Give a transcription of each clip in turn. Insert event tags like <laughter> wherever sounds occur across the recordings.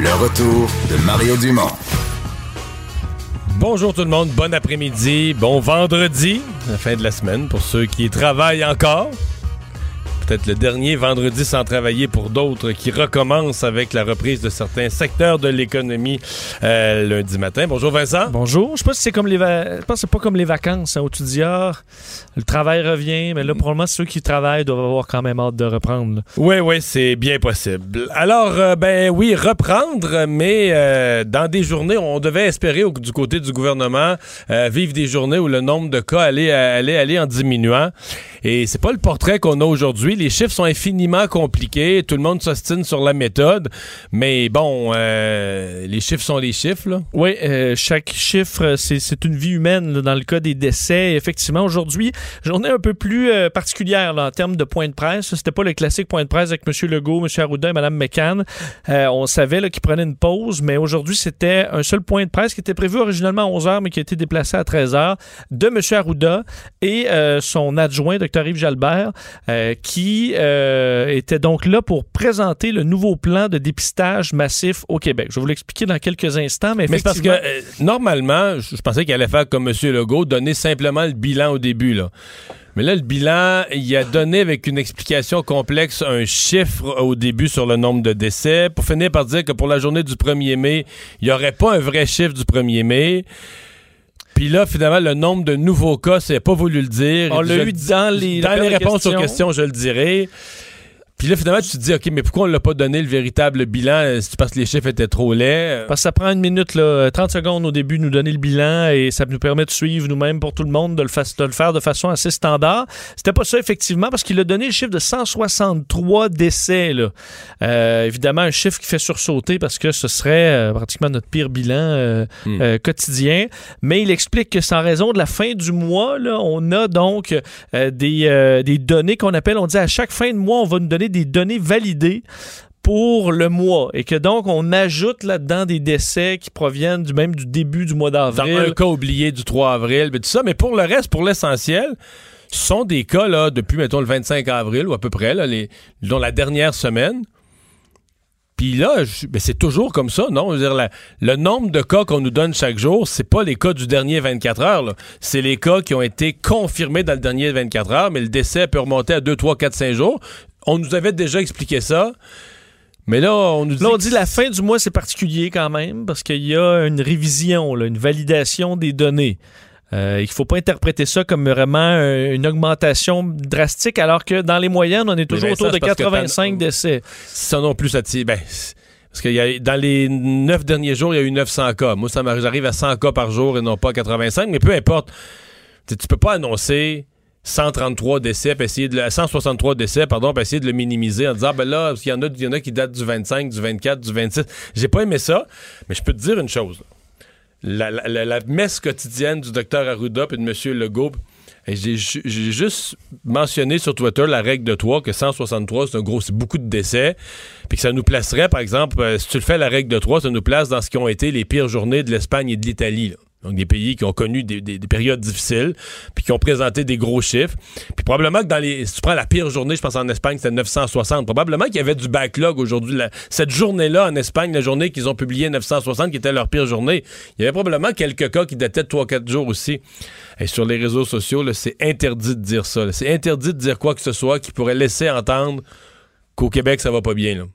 Le retour de Mario Dumont. Bonjour tout le monde, bon après-midi, bon vendredi, la fin de la semaine pour ceux qui travaillent encore. Peut-être le dernier vendredi sans travailler pour d'autres qui recommencent avec la reprise de certains secteurs de l'économie euh, lundi matin. Bonjour Vincent. Bonjour. Je sais pas si c'est comme les va- je pense que c'est pas comme les vacances hein, où tu dis ah, le travail revient, mais là probablement ceux qui travaillent doivent avoir quand même hâte de reprendre. là. Oui, oui, c'est bien possible. Alors, euh, ben oui, reprendre, mais euh, dans des journées, on devait espérer au- du côté du gouvernement vivre des journées où le nombre de cas allait, allait aller en diminuant. Et c'est pas le portrait qu'on a aujourd'hui. Les chiffres sont infiniment compliqués. Tout le monde s'ostine sur la méthode. Mais bon, euh, les chiffres sont les chiffres, là. Oui, euh, chaque chiffre, c'est une vie humaine dans le cas des décès. Effectivement, aujourd'hui, journée un peu plus euh, particulière en termes de point de presse. C'était pas le classique point de presse avec M. Legault, M. Arruda et Mme McCann. On savait qu'ils prenaient une pause, mais aujourd'hui, c'était un seul point de presse qui était prévu originalement à 11h, mais qui a été déplacé à 13h de M. Arruda et son adjoint, Dr. Yves Jalbert, euh, qui euh, était donc là pour présenter le nouveau plan de dépistage massif au Québec. Je vais vous l'expliquer dans quelques instants, mais Mais parce que euh, normalement, je je pensais qu'il allait faire comme M. Legault, donner simplement le bilan au début. Là. Mais là, le bilan, il a donné avec une explication complexe un chiffre au début sur le nombre de décès, pour finir par dire que pour la journée du 1er mai, il n'y aurait pas un vrai chiffre du 1er mai. Puis là, finalement, le nombre de nouveaux cas, c'est pas voulu le dire. On l'a eu dans les, dans les réponses aux questions. questions, je le dirai. Puis là, finalement, tu te dis, OK, mais pourquoi on l'a pas donné le véritable bilan? C'est parce que les chiffres étaient trop laids? Parce que ça prend une minute, là, 30 secondes au début, de nous donner le bilan et ça nous permet de suivre nous-mêmes pour tout le monde, de le, fa- de le faire de façon assez standard. C'était pas ça, effectivement, parce qu'il a donné le chiffre de 163 décès. Là. Euh, évidemment, un chiffre qui fait sursauter parce que ce serait euh, pratiquement notre pire bilan euh, Hmm. euh, quotidien. Mais il explique que c'est en raison de la fin du mois, là, on a donc euh, des, euh, des données qu'on appelle, on dit à chaque fin de mois, on va nous donner des données validées pour le mois et que donc on ajoute là-dedans des décès qui proviennent du même du début du mois dans d'avril. un cas oublié du 3 avril, mais tout ça. Mais pour le reste, pour l'essentiel, ce sont des cas là, depuis, mettons, le 25 avril ou à peu près, là, les, la dernière semaine. Puis là, ben, c'est toujours comme ça, non? Je veux dire, la- le nombre de cas qu'on nous donne chaque jour, c'est pas les cas du dernier 24 heures. C'est les cas qui ont été confirmés dans le dernier 24 heures, mais le décès peut remonter à 2, 3, 4, 5 jours. On nous avait déjà expliqué ça. Mais là, on nous dit... Là, on dit la fin du mois, c'est particulier quand même parce qu'il y a une révision, là, une validation des données. Euh, il ne faut pas interpréter ça comme vraiment euh, une augmentation drastique, alors que dans les moyennes, on est toujours autour de c'est parce que t'as- 85 décès. ça non plus, ça. Ben, parce que y a, dans les neuf derniers jours, il y a eu 900 cas. Moi, ça m'arrive j'arrive à 100 cas par jour et non pas à 85, mais peu importe. Tu tu peux pas annoncer 133 décès, de le- 163 décès, pardon, puis essayer de le minimiser en disant, ben là, il y, en a, il y en a qui datent du 25, du 24, du 26. J'ai pas aimé ça, mais je peux te dire une chose. La, messe quotidienne du docteur Arruda et de M. Legault, j'ai juste mentionné sur Twitter la règle de 3, que 163, c'est un gros, c'est beaucoup de décès, puis que ça nous placerait, par exemple, euh, si tu le fais la règle de 3, ça nous place dans ce qui ont été les pires journées de l'Espagne et de l'Italie. Donc des pays qui ont connu des, des- des périodes difficiles, puis qui ont présenté des gros chiffres. Puis probablement que dans les... Si tu prends la pire journée, je pense en Espagne, c'était 960. Probablement qu'il y avait du backlog aujourd'hui. Cette journée-là en Espagne, la journée qu'ils ont publié 960, qui était leur pire journée, il y avait probablement quelques cas qui dataient de 3-4 jours aussi. Et sur les réseaux sociaux, c'est interdit de dire ça. C'est interdit de dire quoi que ce soit qui pourrait laisser entendre qu'au Québec, ça va pas bien.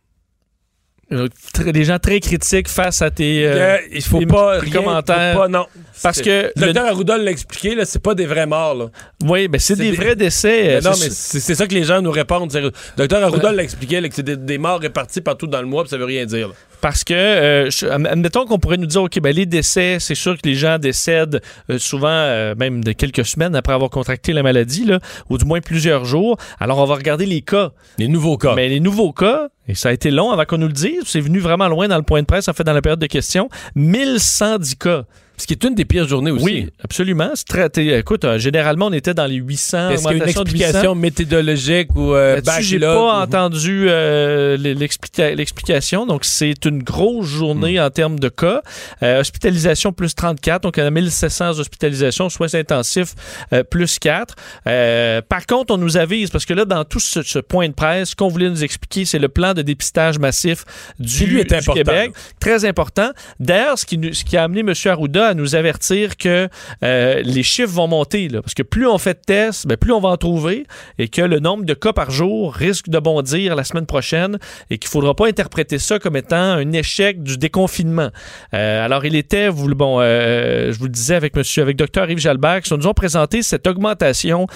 Euh, Des gens très critiques face à tes, euh, Euh, il faut tes- pas rien- commentaires. faut pas, non. Parce que le le- docteur Arruda l'a expliqué, là, c'est pas des vrais morts. Là. Oui, ben c'est des, des- vrais décès. Mais euh, non, c'est- mais c'est ça que les gens nous répondent. C'est- Docteur Arruda l'a expliqué, là, que c'est des, des morts répartis partout dans le mois, puis ça veut rien dire. là. Parce que, euh, je- admettons qu'on pourrait nous dire, OK, ben, les décès, c'est sûr que les gens décèdent euh, souvent, même de quelques semaines après avoir contracté la maladie, là, ou du moins plusieurs jours. Alors, on va regarder les cas. Les nouveaux cas. Mais les nouveaux cas, et ça a été long avant qu'on nous le dise, c'est venu vraiment loin dans le point de presse, en fait, dans la période de questions, 1110 cas. Ce qui est une des pires journées aussi. Oui, absolument. Très- t'es- écoute, euh, généralement, on était dans les 800. Est-ce qu'il y a une augmentation de 800. explication méthodologique ou euh, j'ai pas ou- entendu euh, l'explica- l'explication. Donc, c'est une grosse journée Hmm. en termes de cas. Euh, hospitalisation plus 34. Donc, on a 1700 hospitalisations, soins intensifs euh, plus 4. Euh, par contre, on nous avise, parce que là, dans tout ce, ce point de presse, ce qu'on voulait nous expliquer, c'est le plan de dépistage massif du, Qui, lui, est du important, Québec. Très important. D'ailleurs, ce qui, ce qui a amené M. Arruda à nous avertir que euh, les chiffres vont monter. Parce que plus on fait de tests, ben, plus on va en trouver et que le nombre de cas par jour risque de bondir la semaine prochaine et qu'il ne faudra pas interpréter ça comme étant un échec du déconfinement. Euh, alors, il était, bon, euh, je vous le disais avec monsieur, avec Dr Yves qui nous ont présenté cette augmentation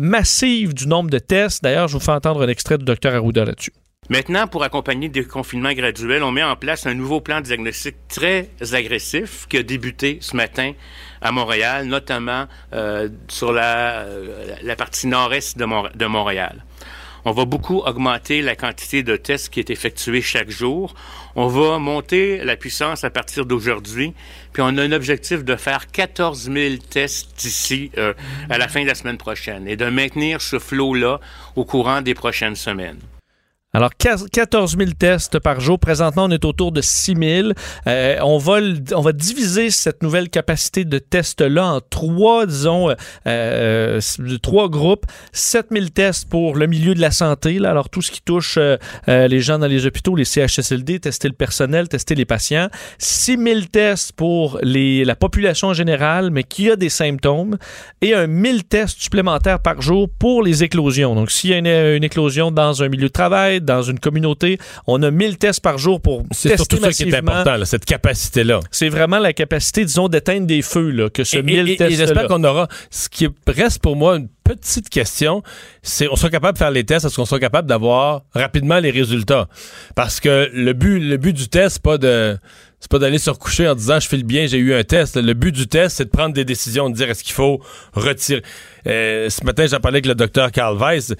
massive du nombre de tests. D'ailleurs, je vous fais entendre un extrait du Dr Arruda là-dessus. Maintenant, pour accompagner le déconfinement graduel, on met en place un nouveau plan de diagnostic très agressif qui a débuté ce matin à Montréal, notamment euh, sur la, euh, la partie nord-est de, de Montréal. On va beaucoup augmenter la quantité de tests qui est effectuée chaque jour. On va monter la puissance à partir d'aujourd'hui. Puis on a un objectif de faire 14 000 tests d'ici euh, à la fin de la semaine prochaine et de maintenir ce flot-là au courant des prochaines semaines. Alors, 14 000 tests par jour. Présentement, on est autour de 6 000. Euh, on, va, on va diviser cette nouvelle capacité de tests-là en trois, disons, euh, euh, trois groupes. 7 000 tests pour le milieu de la santé. Là. Alors, tout ce qui touche les gens dans les hôpitaux, les CHSLD, tester le personnel, tester les patients. 6 000 tests pour la population en général, mais qui a des symptômes. Et un 1000 tests supplémentaires par jour pour les éclosions. Donc, s'il y a une, une éclosion dans un milieu de travail, dans une communauté, on a 1000 tests par jour pour C'est tester surtout ça qui est massivement. important, là, cette capacité-là. C'est vraiment la capacité, disons, d'éteindre des feux, là, que ce Et- 1000 et- et tests j'espère qu'on aura. Ce qui reste pour moi une petite question, c'est on soit capable de faire les tests, est-ce qu'on soit capable d'avoir rapidement les résultats? Parce que le but, le but du test, c'est pas de. C'est pas d'aller se recoucher en disant je file bien, j'ai eu un test. Le but du test, c'est de prendre des décisions, de dire est-ce qu'il faut retirer? Euh, ce matin, j'en parlais avec le docteur Carl Weiss.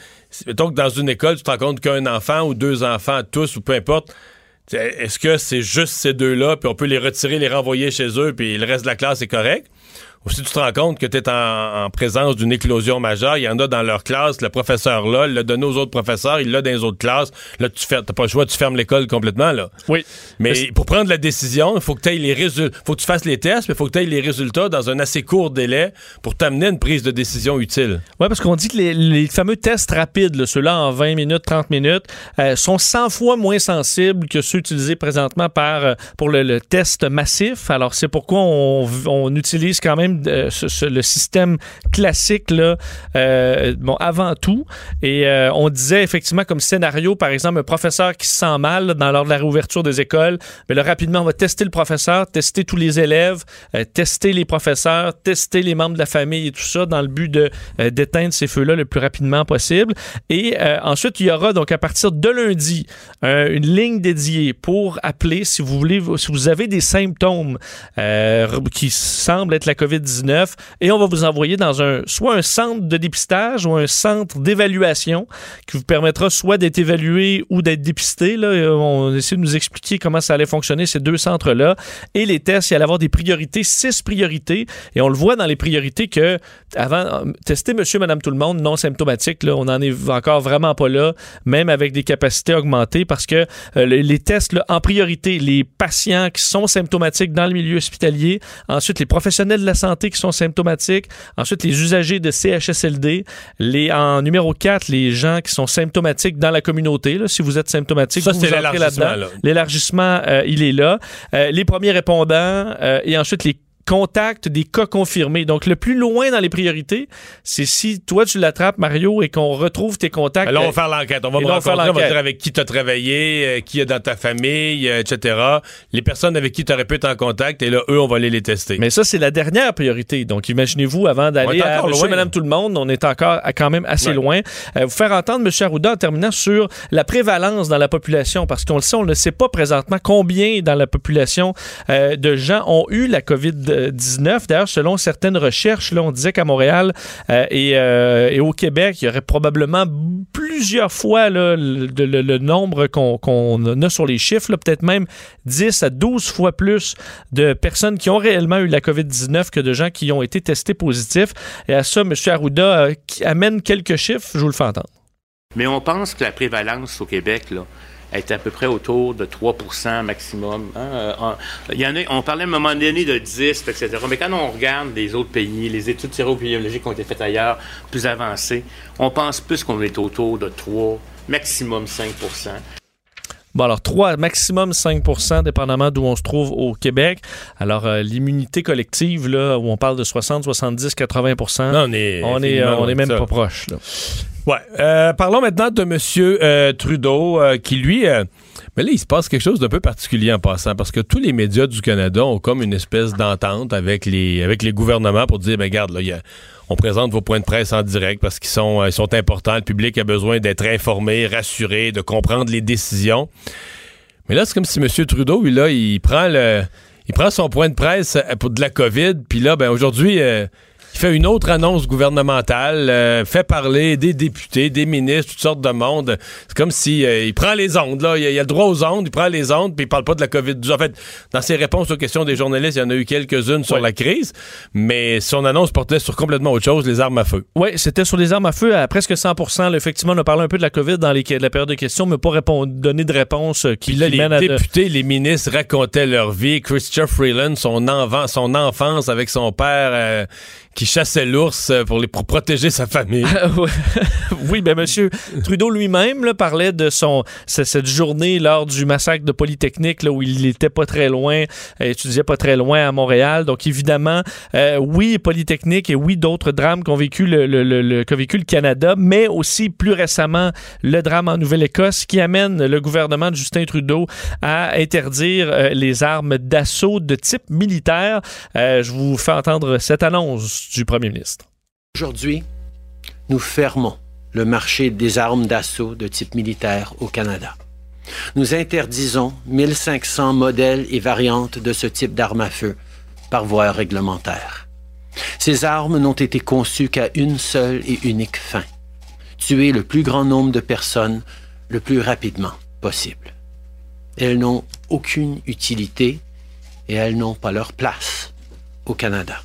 Mettons que dans une école, tu te rends compte qu'un enfant ou deux enfants, tous ou peu importe, Est-ce que c'est juste ces deux-là, puis on peut les retirer, les renvoyer chez eux, puis le reste de la classe est correct? Ou si tu te rends compte que tu es en, en présence d'une éclosion majeure, il y en a dans leur classe, le professeur là, il l'a donné aux autres professeurs, il l'a dans les autres classes, là tu fais, t'as pas le choix, tu fermes l'école complètement là. Oui. Mais Mais pour prendre la décision, il faut que tu les résultats, faut que tu fasses les tests, mais il faut que tu aies les résultats dans un assez court délai pour t'amener une prise de décision utile. Oui, parce qu'on dit que les, les fameux tests rapides, là, ceux-là en 20 minutes, 30 minutes, euh, sont 100 fois moins sensibles que ceux utilisés présentement par, euh, pour le, le test massif. Alors, c'est pourquoi on, on utilise quand même le système classique, là, euh, bon, avant tout. Et euh, on disait effectivement comme scénario, par exemple, un professeur qui se sent mal dans lors de la réouverture des écoles, mais là, rapidement, on va tester le professeur, tester tous les élèves, euh, tester les professeurs, tester les membres de la famille et tout ça dans le but de d'éteindre ces feux-là le plus rapidement possible. Et ensuite, il y aura donc à partir de lundi une ligne dédiée pour appeler si vous voulez, si vous avez des symptômes qui semblent être la COVID-19 et on va vous envoyer dans un soit un centre de dépistage ou un centre d'évaluation qui vous permettra soit d'être évalué ou d'être dépisté. Là. Euh, On essaie de nous expliquer comment ça allait fonctionner, ces deux centres-là. Et les tests, il allait avoir des priorités, six priorités. Et on le voit dans les priorités que, avant, tester monsieur, madame, tout le monde non symptomatique, là, on n'en est encore vraiment pas là, même avec des capacités augmentées, parce que euh, les tests, là, en priorité, les patients qui sont symptomatiques dans le milieu hospitalier, ensuite les professionnels de la santé qui sont symptomatiques, ensuite les usagers de CHSLD, les, en numéro 4, les gens qui sont symptomatiques dans la communauté. Là, si vous êtes symptomatique, Ça, vous vous entrez l'élargissement, là-dedans. là. L'élargissement, euh, il est là. Euh, les premiers répondants euh, et ensuite les contacts, des cas confirmés. Donc, le plus loin dans les priorités, c'est si toi, tu l'attrapes, Mario, et qu'on retrouve tes contacts. Ben là, on va faire l'enquête. On va me rencontrer, on va dire avec qui tu as travaillé, euh, qui est dans ta famille, euh, etc. Les personnes avec qui tu aurais pu être en contact, et là, eux, on va aller les tester. Mais ça, c'est la dernière priorité. Donc, imaginez-vous, avant d'aller à monsieur, loin. madame, tout le monde, on est encore à- quand même assez Ouais. loin. Euh, vous faire entendre, M. Arruda, en terminant sur la prévalence dans la population, parce qu'on le sait, on ne sait pas présentement combien dans la population euh, de gens ont eu la COVID-19. D'ailleurs, selon certaines recherches, là, on disait qu'à Montréal euh, et, euh, et au Québec, il y aurait probablement plusieurs fois le, nombre qu'on a sur les chiffres, peut-être même 10 à 12 fois plus de personnes qui ont réellement eu la COVID-19 que de gens qui ont été testés positifs. Et à ça, M. Arruda euh, amène quelques chiffres, je vous le fais entendre. Mais on pense que la prévalence au Québec, est à peu près autour de 3 maximum. hein. Il y en a, on parlait à un moment donné de 10, etc. Mais quand on regarde les autres pays, les études sérobiologiques qui ont été faites ailleurs, plus avancées, on pense plus qu'on est autour de 3, maximum 5 Bon, alors 3, maximum 5% dépendamment d'où on se trouve au Québec. Alors, euh, l'immunité collective, là, où on parle de 60, 70, 80 Non, on est, on est, euh, on est même ça. pas proche. là. Ouais. Euh, parlons maintenant de M. Trudeau, qui lui. mais là, il se passe quelque chose d'un peu particulier en passant, parce que tous les médias du Canada ont comme une espèce d'entente avec les, avec les gouvernements pour dire, ben regarde, là, il y a- on présente vos points de presse en direct parce qu'ils sont, euh, sont importants. Le public a besoin d'être informé, rassuré, de comprendre les décisions. Mais là, c'est comme si M. Trudeau, lui, là, il prend le, il prend son point de presse pour de la COVID, puis là, ben aujourd'hui, euh, il fait une autre annonce gouvernementale, euh, fait parler des députés, des ministres, toutes sortes de monde. C'est comme si euh, il prend les ondes, là. Il a, il a le droit aux ondes, il prend les ondes, puis il parle pas de la COVID. En fait, dans ses réponses aux questions des journalistes, il y en a eu quelques-unes sur la crise, mais son annonce portait sur complètement autre chose, les armes à feu. Oui, c'était sur les armes à feu à presque 100 là. Effectivement, on a parlé un peu de la COVID dans les, la période de questions, mais pas répondre, donner de réponse euh, qui, Puis là, qui les mène à de- députés, les ministres racontaient leur vie. Christopher Freeland, son, envan- son enfance avec son père euh, qui chassait l'ours euh, pour, les, pour protéger sa famille. Ouais. <laughs> oui, ben Monsieur Trudeau lui-même là, parlait de son cette journée lors du massacre de Polytechnique là, où il était pas très loin, euh, étudiait pas très loin à Montréal. Donc évidemment, euh, oui Polytechnique et oui d'autres drames qu'ont vécu le, le- le- le- qu'a vécu le Canada, mais aussi plus récemment le drame en Nouvelle-Écosse qui amène le gouvernement de Justin Trudeau à interdire euh, les armes d'assaut de type militaire. Euh, je vous fais entendre cette annonce du Premier ministre. Aujourd'hui, nous fermons le marché des armes d'assaut de type militaire au Canada. Nous interdisons 1500 modèles et variantes de ce type d'armes à feu par voie réglementaire. Ces armes n'ont été conçues qu'à une seule et unique fin, tuer le plus grand nombre de personnes le plus rapidement possible. Elles n'ont aucune utilité et elles n'ont pas leur place au Canada.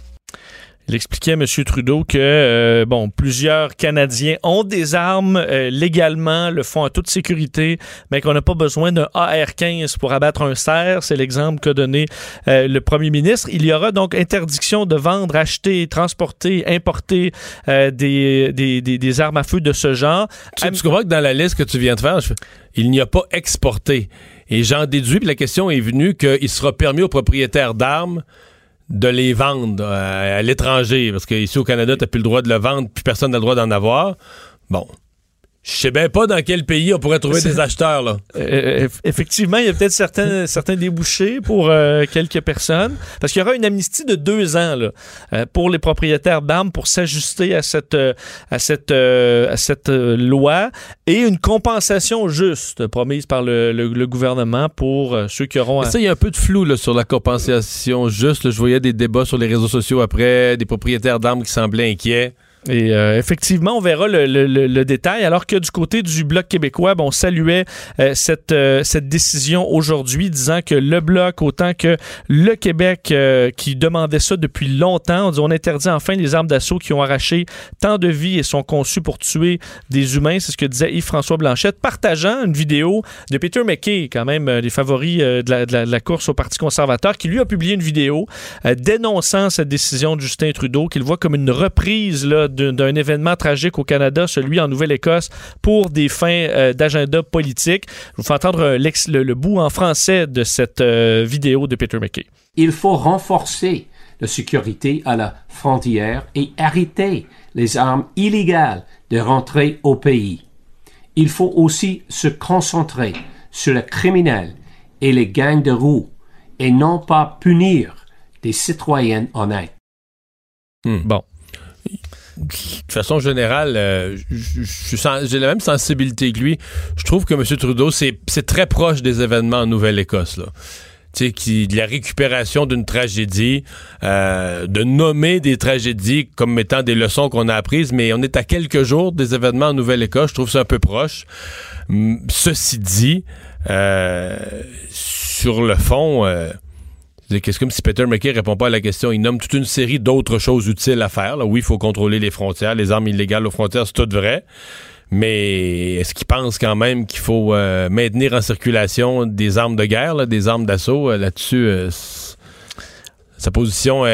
Il expliquait, M. Trudeau, que euh, bon, plusieurs Canadiens ont des armes euh, légalement, le font en toute sécurité, mais qu'on n'a pas besoin d'un AR-15 pour abattre un cerf. C'est l'exemple qu'a donné euh, le premier ministre. Il y aura donc interdiction de vendre, acheter, transporter, importer des, des, armes à feu de ce genre. Tu, tu comprends que dans la liste que tu viens de faire, il n'y a pas exporté. Et j'en déduis, puis la question est venue qu'il sera permis aux propriétaires d'armes de les vendre euh, à l'étranger. Parce qu'ici au Canada, tu n'as plus le droit de le vendre, puis personne n'a le droit d'en avoir. Bon. Je sais bien pas dans quel pays on pourrait trouver des acheteurs, là. Euh, eff- effectivement, il y a peut-être certains, certains débouchés pour euh, quelques personnes, parce qu'il y aura une amnistie de deux ans là, euh, pour les propriétaires d'armes pour s'ajuster à cette, euh, à cette, euh, à cette euh, loi et une compensation juste promise par le, le- le gouvernement pour euh, ceux qui auront... Ça, il y a un peu de flou là, sur la compensation juste. là. je voyais des débats sur les réseaux sociaux après, des propriétaires d'armes qui semblaient inquiets. Et euh, effectivement, on verra le, détail. Alors que du côté du Bloc québécois, bon, on saluait euh, cette, euh, cette décision aujourd'hui, disant que le Bloc, autant que le Québec, qui demandait ça depuis longtemps, on dit on interdit enfin les armes d'assaut qui ont arraché tant de vies et sont conçues pour tuer des humains. C'est ce que disait Yves-François Blanchette, partageant une vidéo de Peter McKay, quand même des favoris de, la, de la- course au Parti conservateur, qui lui a publié une vidéo dénonçant cette décision de Justin Trudeau, qu'il voit comme une reprise là, d'un événement tragique au Canada, celui en Nouvelle-Écosse, pour des fins euh, d'agenda politique. Je vous fais entendre euh, le, le bout en français de cette euh, vidéo de Peter McKay. Il faut renforcer de sécurité à la frontière et arrêter les armes illégales de rentrer au pays. Il faut aussi se concentrer sur les criminels et les gangs de roues et non pas punir des citoyens honnêtes. Hmm. Bon. De façon générale, euh, j'ai la même sensibilité que lui. Je trouve que M. Trudeau, c'est très proche des événements en Nouvelle-Écosse. Là qui, de la récupération d'une tragédie, euh, de nommer des tragédies comme étant des leçons qu'on a apprises, mais on est à quelques jours des événements en Nouvelle-Écosse, je trouve ça un peu proche. Ceci dit, euh, sur le fond, c'est comme si Peter McKay répond pas à la question. Il nomme toute une série d'autres choses utiles à faire. Oui, il faut contrôler les frontières, les armes illégales aux frontières, c'est tout vrai. Mais est-ce qu'il pense quand même qu'il faut euh, maintenir en circulation des armes de guerre, des armes d'assaut? Euh, là-dessus, euh, sa position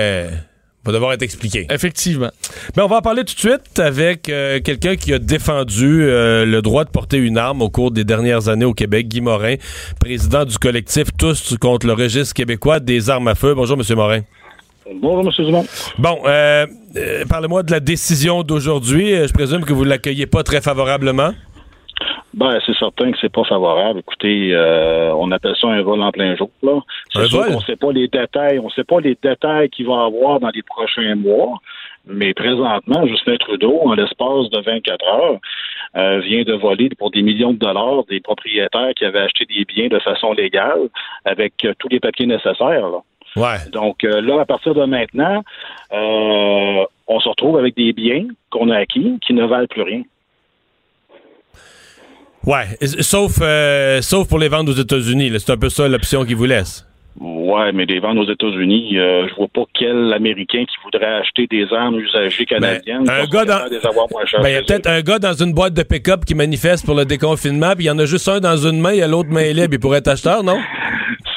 va devoir être expliquée. Effectivement. Mais on va en parler tout de suite avec quelqu'un qui a défendu le droit de porter une arme au cours des dernières années au Québec, Guy Morin, président du collectif Tous contre le registre québécois des armes à feu. Bonjour, M. Morin. Bonjour, M. Dumont. Bon, euh, euh, parlez-moi de la décision d'aujourd'hui. Euh, je présume que vous ne l'accueillez pas très favorablement. Ben, c'est certain que c'est pas favorable. Écoutez, on appelle ça un vol en plein jour. Là. C'est sûr qu'on sait pas les détails. On sait pas les détails qu'il va avoir dans les prochains mois. Mais présentement, Justin Trudeau, en l'espace de 24 heures, vient de voler pour des millions de dollars des propriétaires qui avaient acheté des biens de façon légale avec tous les papiers nécessaires. Là. Donc euh, là, à partir de maintenant, euh, on se retrouve avec des biens qu'on a acquis qui ne valent plus rien. Ouais, sauf, euh, sauf pour les ventes aux États-Unis. C'est un peu ça l'option qu'ils vous laisse. Ouais, mais des ventes aux États-Unis, je vois pas quel Américain qui voudrait acheter des armes usagées ben, canadiennes. un gars dans... Ben, il y a peut-être un gars dans une boîte de pick-up qui manifeste pour le déconfinement, puis il y en a juste un dans une main, et l'autre main libre. Il pourrait être acheteur, non?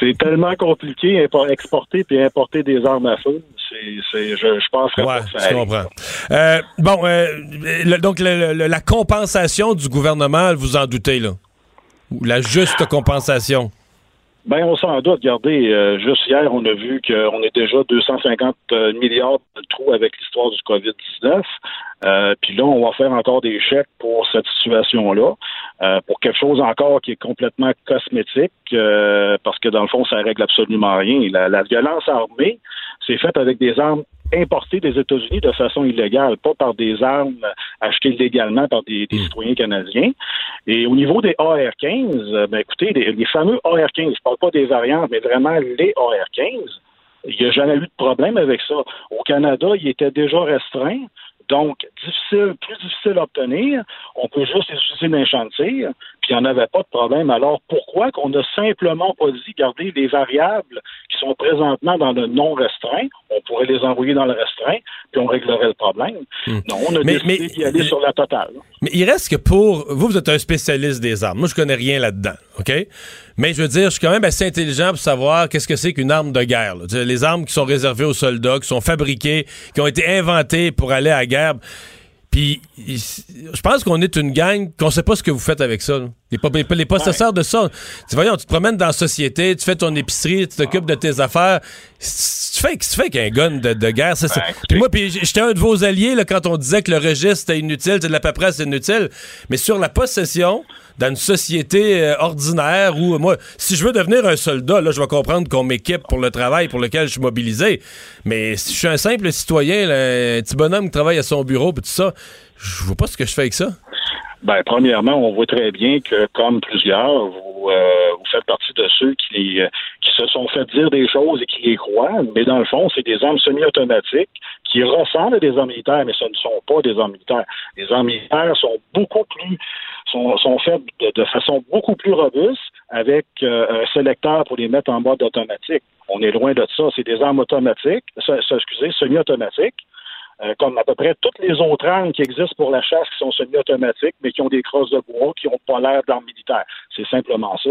C'est tellement compliqué exporter puis importer des armes à feu. C'est, je, je pense que ouais, je comprends. Euh, bon, euh, donc la compensation du gouvernement, vous en doutez là, ou la juste compensation? Ben, on s'en doute. Regardez, euh, juste hier, on a vu qu'on est déjà 250 milliards de trous avec l'histoire du COVID-19. Euh, puis là, on va faire encore des chèques pour cette situation-là, euh, pour quelque chose encore qui est complètement cosmétique, euh, parce que dans le fond, ça règle absolument rien. La, violence armée, c'est faite avec des armes importées des États-Unis de façon illégale, pas par des armes achetées légalement par des, hmm. citoyens canadiens. Et au niveau des AR-15, ben écoutez, les, fameux AR-15, je parle pas des variantes, mais vraiment les AR-15, il n'y a jamais eu de problème avec ça. Au Canada, il était déjà restreint. Donc, difficile, plus difficile à obtenir. On peut juste les utiliser d'un chantier, puis il n'y en avait pas de problème. Alors, pourquoi qu'on n'a simplement pas dit, garder les variables qui sont présentement dans le non restreint, on pourrait les envoyer dans le restreint, puis on réglerait le problème. Hmm. Non, on a décidé d'y aller sur la totale. Mais il reste que pour... Vous, vous êtes un spécialiste des armes. Moi, je connais rien là-dedans, OK? Mais je veux dire, je suis quand même assez intelligent pour savoir qu'est-ce que c'est qu'une arme de guerre. Les armes qui sont réservées aux soldats, qui sont fabriquées, qui ont été inventées pour aller à la guerre. Puis, je pense qu'on est une gang qu'on sait pas ce que vous faites avec ça. Les, les, possesseurs de ça. Tu, voyons, tu te promènes dans la société, tu fais ton épicerie, tu t'occupes de tes affaires. Tu fais, tu fais qu'un gun de, guerre, c'est ça. Puis moi, puis j'étais un de vos alliés là, quand on disait que le registre était inutile, c'est de la paperasse inutile. Mais sur la possession, dans une société euh, ordinaire où, moi, si je veux devenir un soldat, là, je vais comprendre qu'on m'équipe pour le travail pour lequel je suis mobilisé. Mais si je suis un simple citoyen, un petit bonhomme qui travaille à son bureau, puis tout ça, je vois pas ce que je fais avec ça. Ben, premièrement, on voit très bien que, comme plusieurs, vous, euh, faites partie de ceux qui, euh, qui se sont fait dire des choses et qui les croient, mais dans le fond, c'est des armes semi-automatiques qui ressemblent à des armes militaires, mais ce ne sont pas des armes militaires. Les armes militaires sont beaucoup plus sont, sont faites de, façon beaucoup plus robuste avec euh, un sélecteur pour les mettre en mode automatique. On est loin de ça. C'est des armes automatiques, excusez, semi-automatiques. Euh, comme à peu près toutes les autres armes qui existent pour la chasse qui sont semi-automatiques, mais qui ont des crosses de bois, qui n'ont pas l'air d'armes militaires. C'est simplement ça.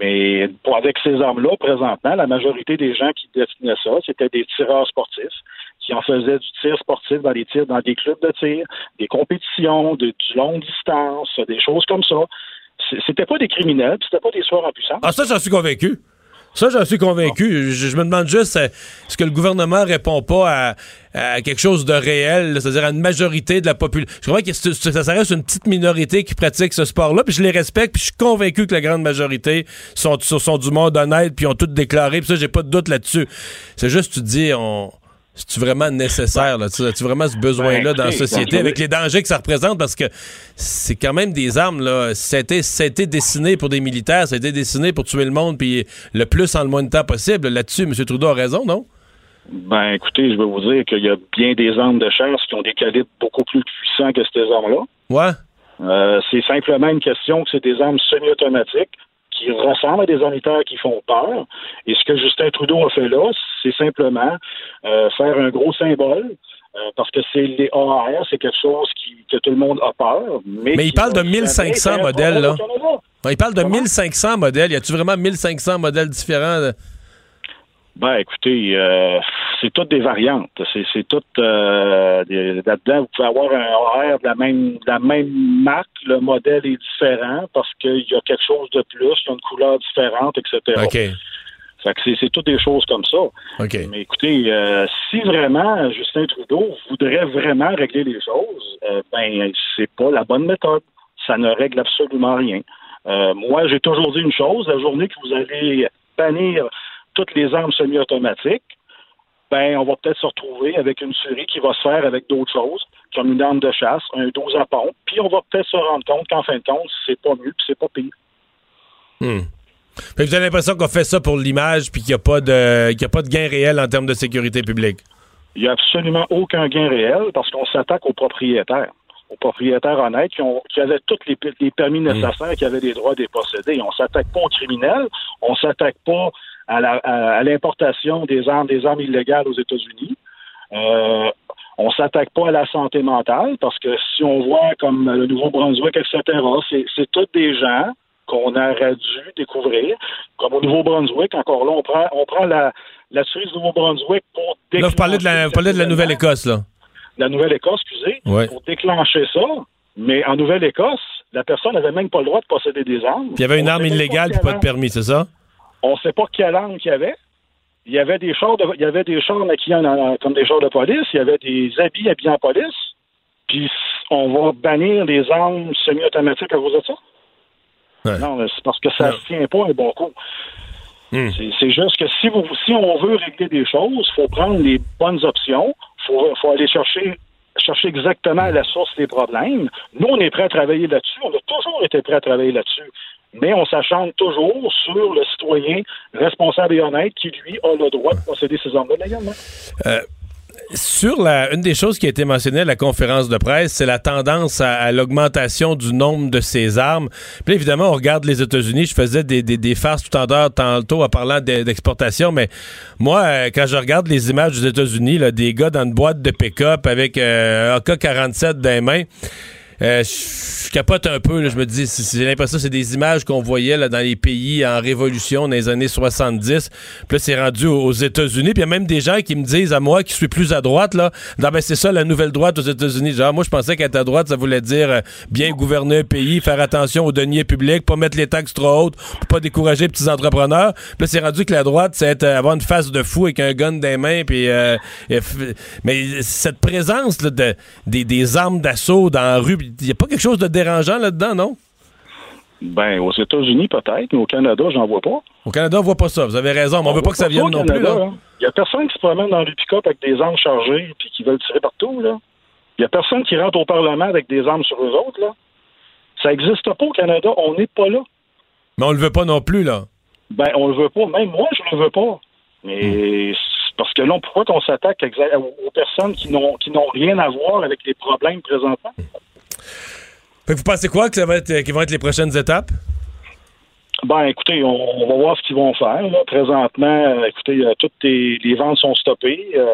Mais avec ces armes-là, présentement, la majorité des gens qui détenaient ça, c'était des tireurs sportifs qui en faisaient du tir sportif dans des tirs, dans des clubs de tir, des compétitions, de, du longue distance, des choses comme ça. C'était pas des criminels, c'était pas des soirs en puissance. Ah, ça, j'en suis convaincu. Ça, j'en suis convaincu. Je, je me demande juste, euh, est-ce que le gouvernement répond pas à, à quelque chose de réel, c'est-à-dire à une majorité de la population. Je crois que c'est- ça reste une petite minorité qui pratique ce sport-là, puis je les respecte, puis je suis convaincu que la grande majorité sont, sont, sont du monde honnête, puis ont tout déclaré, puis ça, j'ai pas de doute là-dessus. C'est juste, tu dis, on... C'est-tu vraiment nécessaire, là? Tu as-tu vraiment ce besoin-là Ben, dans la société avec les dangers que ça représente? Parce que c'est quand même des armes, là. Ça a, été, ça a été dessiné pour des militaires, ça a été dessiné pour tuer le monde, puis le plus en le moins de temps possible. Là-dessus, M. Trudeau a raison, non? Ben, écoutez, je vais vous dire qu'il y a bien des armes de chasse qui ont des calibres beaucoup plus puissants que ces armes-là. Ouais. Euh, c'est simplement une question que c'est des armes semi-automatiques qui ressemblent à des militaires qui font peur. Et ce que Justin Trudeau a fait là, c'est simplement euh, faire un gros symbole. euh, parce que c'est les AR, c'est quelque chose qui, que tout le monde a peur. Mais, Mais il parle de va 1500 jamais faire modèles, là. il parle de Comment? 1500 modèles. Y a-tu vraiment 1500 modèles différents? de- Ben, écoutez, euh, c'est toutes des variantes. C'est, c'est toutes euh, des- là-dedans. Vous pouvez avoir un horaire de la même de la même marque. Le modèle est différent parce qu'il y a quelque chose de plus, il y a une couleur différente, etc. OK. Fait que c'est, c'est toutes des choses comme ça. OK. Mais écoutez, euh, si vraiment Justin Trudeau voudrait vraiment régler les choses, ben c'est pas la bonne méthode. Ça ne règle absolument rien. Moi, j'ai toujours dit une chose la journée que vous allez bannir toutes les armes semi-automatiques, ben on va peut-être se retrouver avec une série qui va se faire avec d'autres choses, comme une arme de chasse, un 12 à pompe, puis on va peut-être se rendre compte qu'en fin de compte, c'est pas mieux, puis c'est pas pire. Hmm. Vous avez l'impression qu'on fait ça pour l'image puis qu'il n'y a, pas de- qu'il y a pas de gain réel en termes de sécurité publique? Il n'y a absolument aucun gain réel parce qu'on s'attaque aux propriétaires, aux propriétaires honnêtes qui, ont, qui avaient tous les, les permis nécessaires, qui avaient les droits des posséder. On s'attaque pas aux criminels, on s'attaque pas à, l'importation des armes, des armes illégales aux États-Unis. Euh, on s'attaque pas à la santé mentale parce que si on voit comme le Nouveau-Brunswick, etc., c'est, c'est tous des gens qu'on aurait dû découvrir. Comme au Nouveau-Brunswick, encore là, on prend, on prend la, la cerise du Nouveau-Brunswick pour Là, vous parlez de la, Nouvelle-Écosse, là. la Nouvelle-Écosse, excusez, Ouais. pour déclencher ça. Mais en Nouvelle-Écosse, la personne n'avait même pas le droit de posséder des armes. Puis il y avait une On arme illégale puis pas de permis, c'est ça? On ne sait pas quelle arme qu'il y avait. Il y avait des chars, de, il y avait des chars en- en- comme des chars de police. Il y avait des habits habillés en police. Puis on va bannir les armes semi-automatiques à cause de ça. Ouais. Non, mais c'est parce que ça ne tient pas un bon coup. Hmm. C'est- C'est juste que si, vous, si on veut régler des choses, il faut prendre les bonnes options. Il faut, faut aller chercher, chercher exactement la source des problèmes. Nous, on est prêt à travailler là-dessus. On a toujours été prêt à travailler là-dessus. Mais on s'achante toujours sur le citoyen responsable et honnête qui, lui, a le droit de posséder ces armes-là légalement. Sur la, une des choses qui a été mentionnée à la conférence de presse, c'est la tendance à, l'augmentation du nombre de ces armes. Puis évidemment, on regarde les États-Unis. Je faisais des, des, farces tout en l'heure tantôt en parlant de- d'exportation, mais moi, euh, quand je regarde les images des États-Unis, des gars dans une boîte de pick-up avec euh, un AK-47 dans les mains, euh, je capote un peu. je me dis, j'ai l'impression que c'est des images qu'on voyait là, dans les pays en révolution dans les années 70. Puis là, c'est rendu aux, États-Unis. Puis il y a même des gens qui me disent à moi, qui suis plus à droite, là, non, ben, c'est ça la nouvelle droite aux États-Unis. Genre, moi, je pensais qu'être à droite, ça voulait dire euh, bien gouverner un pays, faire attention aux deniers publics, pas mettre les taxes trop hautes, pour pas décourager les petits entrepreneurs. Puis là, c'est rendu que la droite, c'est être, euh, avoir une face de fou avec un gun dans les mains. Puis, mais cette présence de, des, des armes d'assaut dans la rue, il n'y a pas quelque chose de dérangeant là-dedans, non? Ben, aux États-Unis, peut-être, mais au Canada, j'en vois pas. Au Canada, on voit pas ça. Vous avez raison, mais on veut pas que ça vienne au non plus. Canada, hein. Il y a personne qui se promène dans le pick-up avec des armes chargées puis qui veulent tirer partout, là. Il y a personne qui rentre au Parlement avec des armes sur eux autres, là. Ça n'existe pas au Canada. On n'est pas là. Mais on le veut pas non plus, là. Ben, on le veut pas. Même moi, je le veux pas. Mais c'est parce que là, pourquoi qu'on s'attaque aux personnes qui n'ont qui n'ont rien à voir avec les problèmes présentement? Vous pensez quoi que être, qui vont être les prochaines étapes? Ben, écoutez, on, va voir ce qu'ils vont faire. Présentement, euh, écoutez, euh, toutes les, ventes sont stoppées. Euh,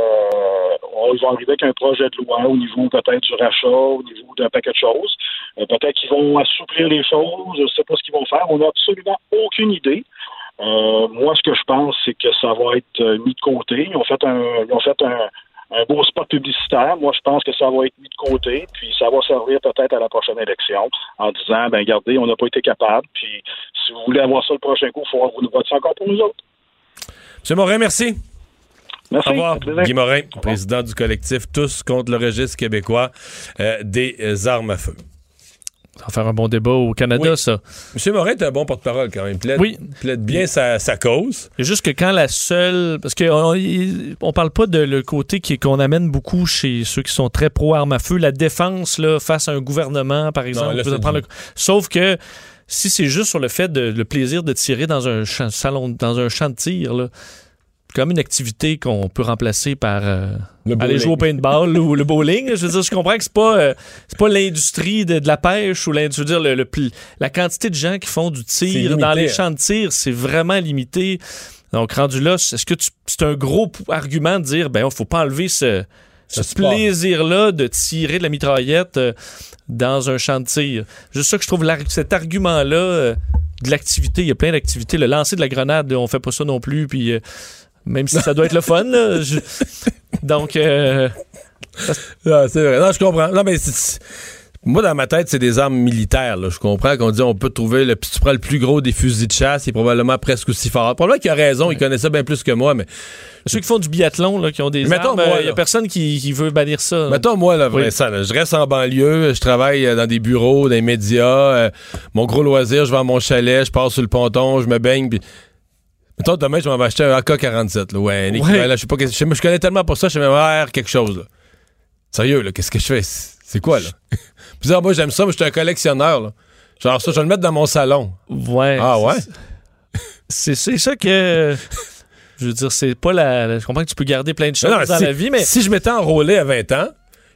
on, ils vont arriver avec un projet de loi au niveau peut-être du rachat, au niveau d'un paquet de choses. Euh, peut-être qu'ils vont assouplir les choses. Je ne sais pas ce qu'ils vont faire. On n'a absolument aucune idée. Euh, moi, ce que je pense, c'est que ça va être euh, mis de côté. Ils ont fait un, ils ont fait un, un beau spot publicitaire. Moi, je pense que ça va être mis de côté, puis ça va servir peut-être à la prochaine élection en disant, ben regardez, on n'a pas été capable, puis si vous voulez avoir ça le prochain coup, il faut avoir vous voter encore pour nous autres. M. Morin, merci. Merci. Au revoir. Guy Morin, président du collectif Tous contre le registre québécois euh, des armes à feu. Ça va faire un bon débat au Canada, Oui. ça. M. Morin est un bon porte-parole quand même. Plaide, Oui. plaide bien sa, sa cause. C'est juste que quand la seule. Parce qu'on on parle pas de le côté qu'on amène beaucoup chez ceux qui sont très pro-armes à feu, la défense là, face à un gouvernement, par exemple. là, du- le- Sauf que si c'est juste sur le fait de le plaisir de tirer dans un champ, salon, dans un champ de tir, là, comme une activité qu'on peut remplacer par euh, Le aller jouer au paintball ou le bowling. Je veux dire, je comprends que c'est pas euh, c'est pas l'industrie de, de la pêche ou l'industrie, dire le, la quantité de gens qui font du tir dans les champs de tir, c'est vraiment limité. Donc rendu là, est-ce que tu- c'est un gros argument de dire ben faut pas enlever ce Ce plaisir-là de tirer de la mitraillette euh, dans un champ de tir? Juste ça que je trouve cet argument-là euh, de l'activité. Il y a plein d'activités. Le lancer de la grenade, on fait pas ça non plus. Puis euh, même si ça doit être le fun. là, je- Donc, euh, Ah, c'est vrai. Non, je comprends. Non, mais c'est- moi, dans ma tête, c'est des armes militaires. là. Je comprends qu'on dit on peut trouver le. Tu prends le plus gros des fusils de chasse, il est probablement presque aussi fort. Probablement qu'il a raison, il connaît ça bien plus que moi, mais ceux qui font du biathlon, là, qui ont des Mais mettons, armes, moi, il y a personne qui, qui veut bannir ça. Mettons, moi, là, Oui. Vincent, là, je reste en banlieue, je travaille euh, dans des bureaux, dans les médias. euh, mon gros loisir, je vais à mon chalet, je pars sur le ponton, je me baigne. Puis... Mettons, demain, je vais m'acheter un AK-47. Là, ouais, un équivalent, là, je sais pas, je, sais- je connais tellement pas ça, je sais même quelque chose. Là. Sérieux, là, qu'est-ce que je fais? C'est quoi, là? <laughs> Puis moi, j'aime ça, mais je suis un collectionneur. Là. Genre, ça, je vais le mettre dans mon salon. Ouais. Ah ouais? C'est c'est ça que. Je veux dire, c'est pas la, la- Je comprends que tu peux garder plein de choses Non, non, dans si, la vie, mais. si je m'étais enrôlé à 20 ans,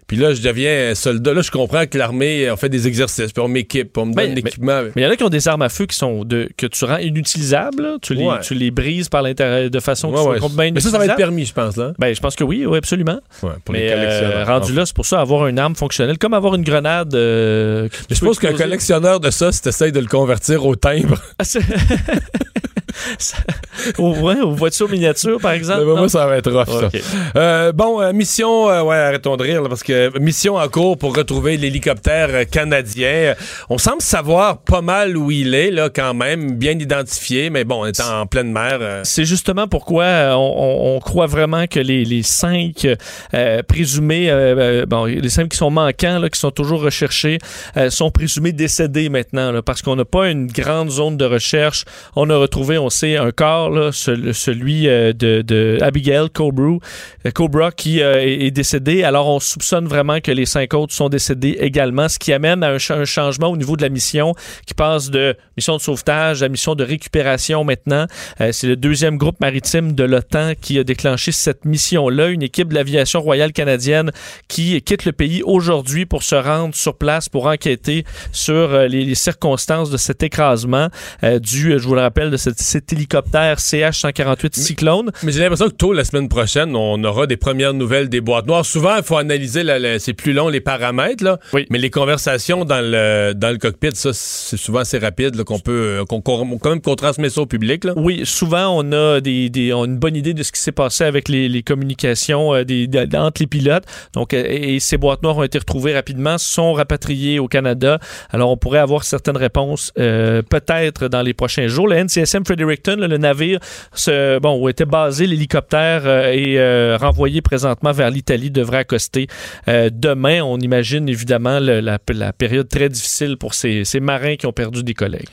puis là, je deviens soldat, là, je comprends que l'armée, on fait des exercices, puis on m'équipe, puis on me donne l'équipement. Mais il y en a qui ont des armes à feu qui sont de, que tu rends inutilisables. là. Tu, les, Ouais. tu les brises par l'intérieur de façon Ouais, ouais. complètement Mais ça, ça va être permis, je pense, là. Ben, je pense que oui, oui, absolument. Pour les Mais collectionneurs. euh, rendu là, c'est pour ça avoir une arme fonctionnelle, comme avoir une grenade. euh, Mais je pense qu'un collectionneur de ça, si t'essayes de le convertir au timbre, <laughs> Ah, <laughs> Au- aux voitures miniatures, par exemple. ben, moi, ça va être rough, ça. Euh, bon, euh, mission, euh, ouais, arrêtons de rire, là, parce que mission en cours pour retrouver l'hélicoptère euh, canadien. Euh, On semble savoir pas mal où il est, là, quand même, bien identifié, mais bon, on est en pleine mer. euh, C'est justement pourquoi euh, on, croit vraiment que les, cinq euh, présumés, euh, euh, bon, les cinq qui sont manquants, là, qui sont toujours recherchés, euh, sont présumés décédés maintenant, là, parce qu'on n'a pas une grande zone de recherche. On a retrouvé, on sait, un corps, là, ce- celui euh, de, de Abigail Cobra, euh, qui euh, est décédé. Alors on soupçonne vraiment que les cinq autres sont décédés également, ce qui amène à un, cha- un changement au niveau de la mission qui passe de mission de sauvetage à mission de récupération maintenant. Euh, c'est le deuxième groupe maritime de l'OTAN qui a déclenché cette mission-là, une équipe de l'aviation royale canadienne qui quitte le pays aujourd'hui pour se rendre sur place pour enquêter sur euh, les, les circonstances de cet écrasement euh, du, euh, je vous le rappelle, de cet, cet hélicoptère CH-148 Cyclone. Mais j'ai l'impression que tôt la semaine prochaine, on aura des premières nouvelles des boîtes noires. Souvent, il faut analyser, la- c'est plus long les paramètres, là. Oui. mais les conversations dans le, dans le cockpit, ça, c'est souvent assez rapide, qu'on peut, euh, qu'on, quand même qu'on transmet ça au public. Là. Oui, souvent on a des, des- on a une bonne idée de ce qui s'est passé avec les, les communications euh, des, de- entre les pilotes. Donc, euh, et, et ces boîtes noires ont été retrouvées rapidement, sont rapatriées au Canada. Alors, on pourrait avoir certaines réponses euh, peut-être dans les prochains jours. Le NCSM Fredericton, là, le navire, ce- bon, où était basé l'hélicoptère euh, et euh, renvoyé présentement vers l'Italie, devrait accoster euh, demain. On imagine évidemment la, période très difficile pour ces marins qui ont perdu des collègues.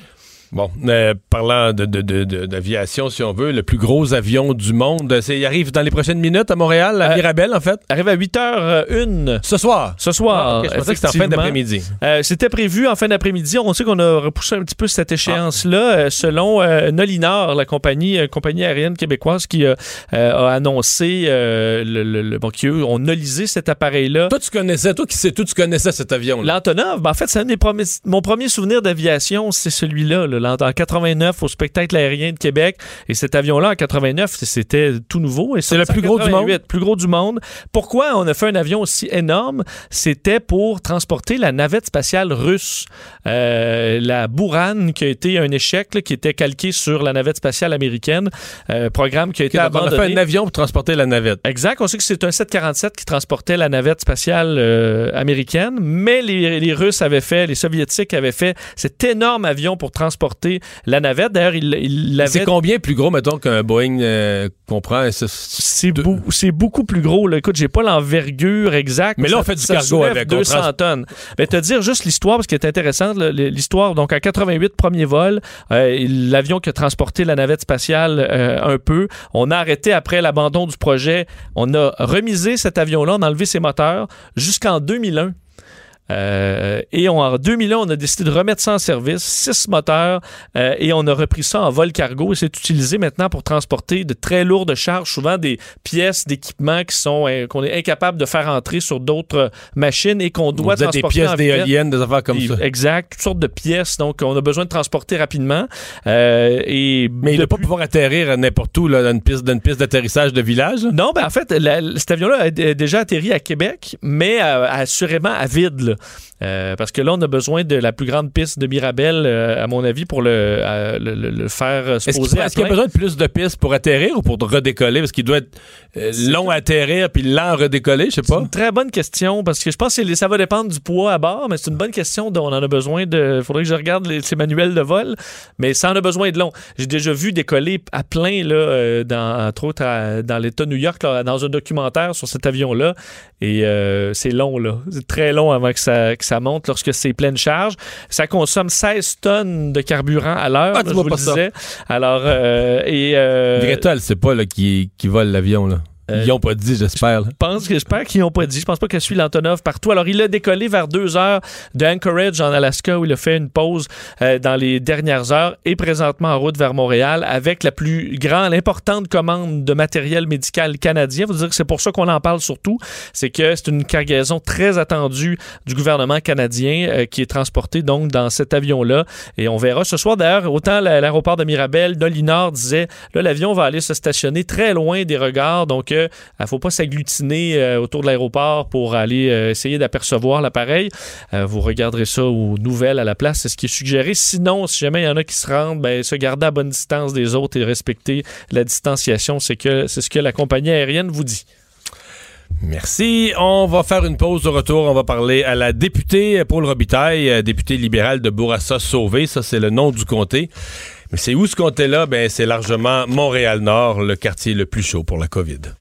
Bon, euh, parlant de, de- de- de- d'aviation, si on veut, le plus gros avion du monde, il arrive dans les prochaines minutes à Montréal, à Euh, Mirabel, en fait. Arrive à 8h01 Ce soir. ce soir. Ah, je pensais que c'était en fin d'après-midi. Euh, C'était prévu en fin d'après-midi. On sait qu'on a repoussé un petit peu cette échéance-là, euh, selon euh, Nolinor, la compagnie, euh, compagnie aérienne québécoise qui euh, euh, a annoncé, euh, le, le- le- bon, qui eux ont nolisé cet appareil-là. Toi, tu connaissais, toi qui sais tout, tu connaissais cet avion-là. L'Antonov, ben, en fait, c'est un des premiers- mon premier souvenir d'aviation, c'est celui-là, là, en 89 au spectacle aérien de Québec. Et cet avion-là, en 89, c'était tout nouveau. C'est le plus gros du 88, plus gros du monde. Pourquoi on a fait un avion aussi énorme? C'était pour transporter la navette spatiale russe. Euh, la Buran, qui a été un échec, là, qui était calqué sur la navette spatiale américaine. Euh, programme qui a été Ok, donc on a abandonné. fait un avion pour transporter la navette. Exact. On sait que c'est un 747 qui transportait la navette spatiale euh, américaine, mais les, les Russes avaient fait, les Soviétiques avaient fait cet énorme avion pour transporter transporter la navette. D'ailleurs, il, il l'avait... C'est combien plus gros, mettons, qu'un Boeing euh, comprend? C'est, beau, c'est beaucoup plus gros. Là. Écoute, j'ai pas l'envergure exacte. Mais là, on fait du cargo avec. 200 trans... tonnes. Mais te dire juste l'histoire, parce qu'elle est intéressante, l'histoire. Donc, en 88, premier vol, euh, l'avion qui a transporté la navette spatiale euh, un peu, on a arrêté après l'abandon du projet. On a remisé cet avion-là, on a enlevé ses moteurs jusqu'en 2001. Euh, et en 2001, on a décidé de remettre ça en service, six moteurs, euh, et on a repris ça en vol cargo. Et c'est utilisé maintenant pour transporter de très lourdes charges, souvent des pièces d'équipement qui sont euh, qu'on est incapable de faire entrer sur d'autres machines et qu'on doit transporter. Des pièces d'éoliennes, des affaires comme ça. Exact, toutes sortes de pièces. Donc, on a besoin de transporter rapidement. et Mais il ne doit pas pouvoir atterrir n'importe où, là, dans une piste, piste d'atterrissage de village? Non, ben en fait, cet avion-là a déjà atterri à Québec, mais assurément à vide. Là. Euh, parce que là, on a besoin de la plus grande piste de Mirabel, euh, à mon avis, pour le, le, le, faire se poser. Est-ce qu'il y a besoin de plus de pistes pour atterrir ou pour redécoller? Parce qu'il doit être euh, long à atterrir puis lent à redécoller, je sais pas. C'est une très bonne question parce que je pense que ça va dépendre du poids à bord, mais c'est une bonne question. On en a besoin de. Il faudrait que je regarde les, ces manuels de vol, mais ça en a besoin de long. J'ai déjà vu décoller à plein, là, dans, entre autres, dans l'État de New York, dans un documentaire sur cet avion-là. Et c'est long, là. C'est très long avant que ça, que ça monte lorsque c'est pleine charge. Ça consomme 16 tonnes de carburant à l'heure, ah, je vous le disais. Alors, euh, et... Euh, Greta, elle sait pas là, qui, qui vole l'avion, là. Euh, ils n'ont pas dit, j'espère. Je pense que j'espère qu'ils n'ont pas dit. Je pense pas qu'elle suit l'Antonov partout. Alors, il a décollé vers 2 heures de Anchorage en Alaska où il a fait une pause euh, dans les dernières heures et présentement en route vers Montréal avec la plus grande, importante commande de matériel médical canadien. Vous dire que c'est pour ça qu'on en parle surtout. C'est que c'est une cargaison très attendue du gouvernement canadien euh, qui est transportée donc dans cet avion-là. Et on verra ce soir d'ailleurs, autant l'aéroport de Mirabel, Dolinor disait, là, l'avion va aller se stationner très loin des regards. Donc, il ne faut pas s'agglutiner euh, autour de l'aéroport pour aller euh, essayer d'apercevoir l'appareil. Euh, vous regarderez ça aux nouvelles à la place, c'est ce qui est suggéré. Sinon, si jamais il y en a qui se rendent, ben, se garder à bonne distance des autres et respecter la distanciation, c'est que c'est ce que la compagnie aérienne vous dit. Merci. On va faire une pause de retour. On va parler à la députée Paul Robitaille, députée libérale de Bourassa-Sauvé. Ça, c'est le nom du comté. Mais c'est où ce comté-là? Ben, c'est largement Montréal-Nord, le quartier le plus chaud pour la COVID.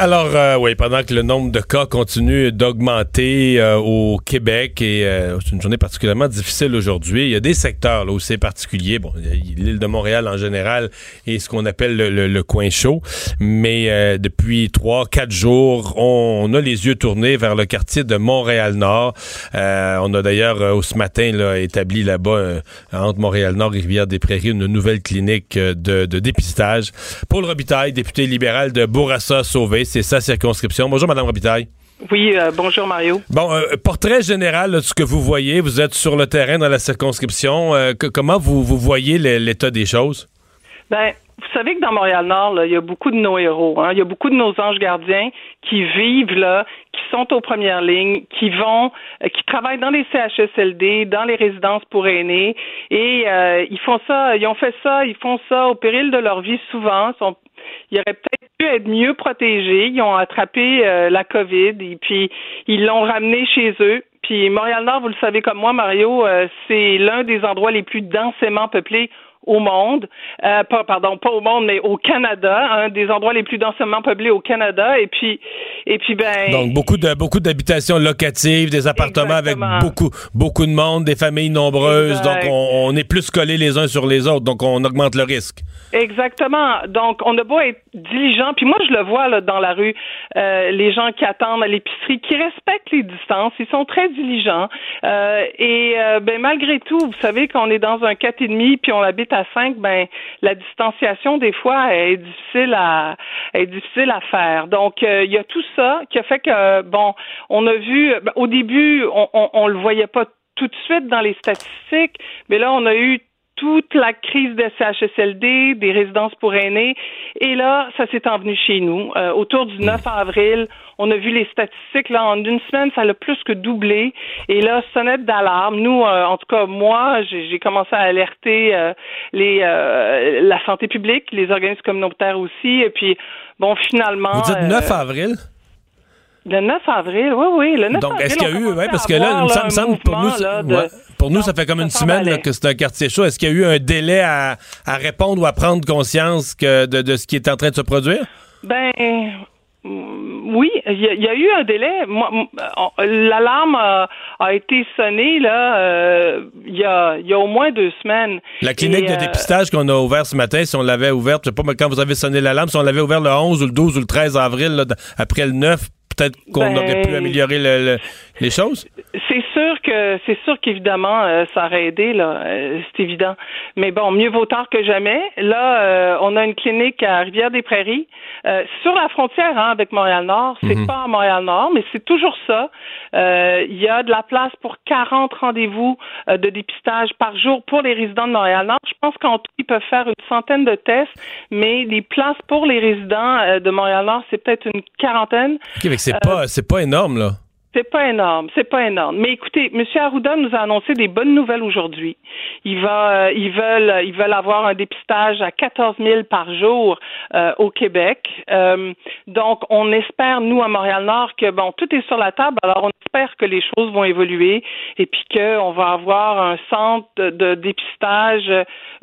Alors, euh, oui, pendant que le nombre de cas continue d'augmenter euh, au Québec et euh, c'est une journée particulièrement difficile aujourd'hui, il y a des secteurs là, où c'est particulier. Bon, l'île de Montréal en général et ce qu'on appelle le, coin chaud, mais depuis trois, quatre jours, on, a les yeux tournés vers le quartier de Montréal-Nord. on a d'ailleurs ce matin là, établi là-bas, entre Montréal-Nord et Rivière-des-Prairies, une nouvelle clinique de, de dépistage. Paul Robitaille, député libéral de Bourassa-Sauvé, c'est sa circonscription. Bonjour, Madame Robitaille. Oui, euh, bonjour Mario. Bon, euh, portrait général de ce que vous voyez. Vous êtes sur le terrain dans la circonscription. Euh, comment vous, vous voyez l'état des choses? Ben, vous savez que dans Montréal-Nord, il y a beaucoup de nos héros. Hein. Il y a beaucoup de nos anges gardiens qui vivent là, qui sont aux premières lignes, qui vont, qui travaillent dans les CHSLD, dans les résidences pour aînés, et ils font ça, ils ont fait ça, ils font ça au péril de leur vie souvent. Sont, il aurait peut-être pu être mieux protégés. Ils ont attrapé euh, la COVID et puis ils l'ont ramené chez eux. Puis Montréal-Nord, vous le savez comme moi, Mario, euh, c'est l'un des endroits les plus densément peuplés au monde, euh, pas, pardon, pas au monde, mais au Canada, un des endroits les plus densément peuplés au Canada. Et puis, et puis ben. Donc beaucoup de beaucoup d'habitations locatives, des appartements avec beaucoup beaucoup de monde, des familles nombreuses. Donc on, est plus collés les uns sur les autres, donc on augmente le risque. Exactement. Donc on a beau être diligent, puis moi je le vois là dans la rue, euh, les gens qui attendent à l'épicerie, qui respectent les distances, ils sont très diligents. Euh, et ben malgré tout, vous savez qu'on est dans un quatre et demi, puis on habite à 5, ben la distanciation des fois est difficile à est difficile à faire. Donc euh, il y a tout ça qui a fait que bon, on a vu ben, au début on, on, le voyait pas tout de suite dans les statistiques, mais là on a eu toute la crise des CHSLD, des résidences pour aînés. Et là, ça s'est envenu chez nous. Euh, autour du 9 avril, on a vu les statistiques. Là, en une semaine, ça a plus que doublé. Et là, sonnette d'alarme. Nous, euh, en tout cas, moi, j'ai commencé à alerter euh, les la santé publique, les organismes communautaires aussi. Et puis, bon, finalement... Vous dites 9 avril? Le 9 avril, oui, oui. Le 9 Donc, est-ce qu'il y a eu, oui, parce que là, ça me semble, pour nous, pour nous, ça fait comme une semaine que c'est un quartier chaud. Est-ce qu'il y a eu un délai à, à répondre ou à prendre conscience que de, de, ce qui est en train de se produire? Ben, oui, il y, a eu un délai. L'alarme a, été sonnée là euh, il y, a, y, a, au moins deux semaines. La clinique de euh, dépistage qu'on a ouverte ce matin, si on l'avait ouverte, je sais pas, mais quand vous avez sonné l'alarme, si on l'avait ouverte le 11 ou le 12 ou le 13 avril, après le 9, peut-être qu'on ben, aurait pu améliorer les choses? C'est sûr que c'est sûr qu'évidemment euh, ça aurait aidé là, euh, c'est évident. Mais bon, mieux vaut tard que jamais. Là, euh, on a une clinique à Rivière-des-Prairies sur la frontière hein, avec Montréal-Nord. C'est mhm. pas à Montréal-Nord, mais c'est toujours ça. Il y a de la place pour 40 rendez-vous de dépistage par jour pour les résidents de Montréal-Nord. Je pense qu'en tout, ils peuvent faire une centaine de tests, mais les places pour les résidents de Montréal-Nord, c'est peut-être une quarantaine c'est pas, c'est pas énorme, là. C'est pas énorme, c'est pas énorme. Mais écoutez, M. Arruda nous a annoncé des bonnes nouvelles aujourd'hui. Euh, ils veulent, ils veulent avoir un dépistage à 14 000 par jour euh, au Québec. Euh, donc, on espère nous à Montréal-Nord que bon, tout est sur la table. Alors, on espère que les choses vont évoluer et puis qu'on va avoir un centre de, dépistage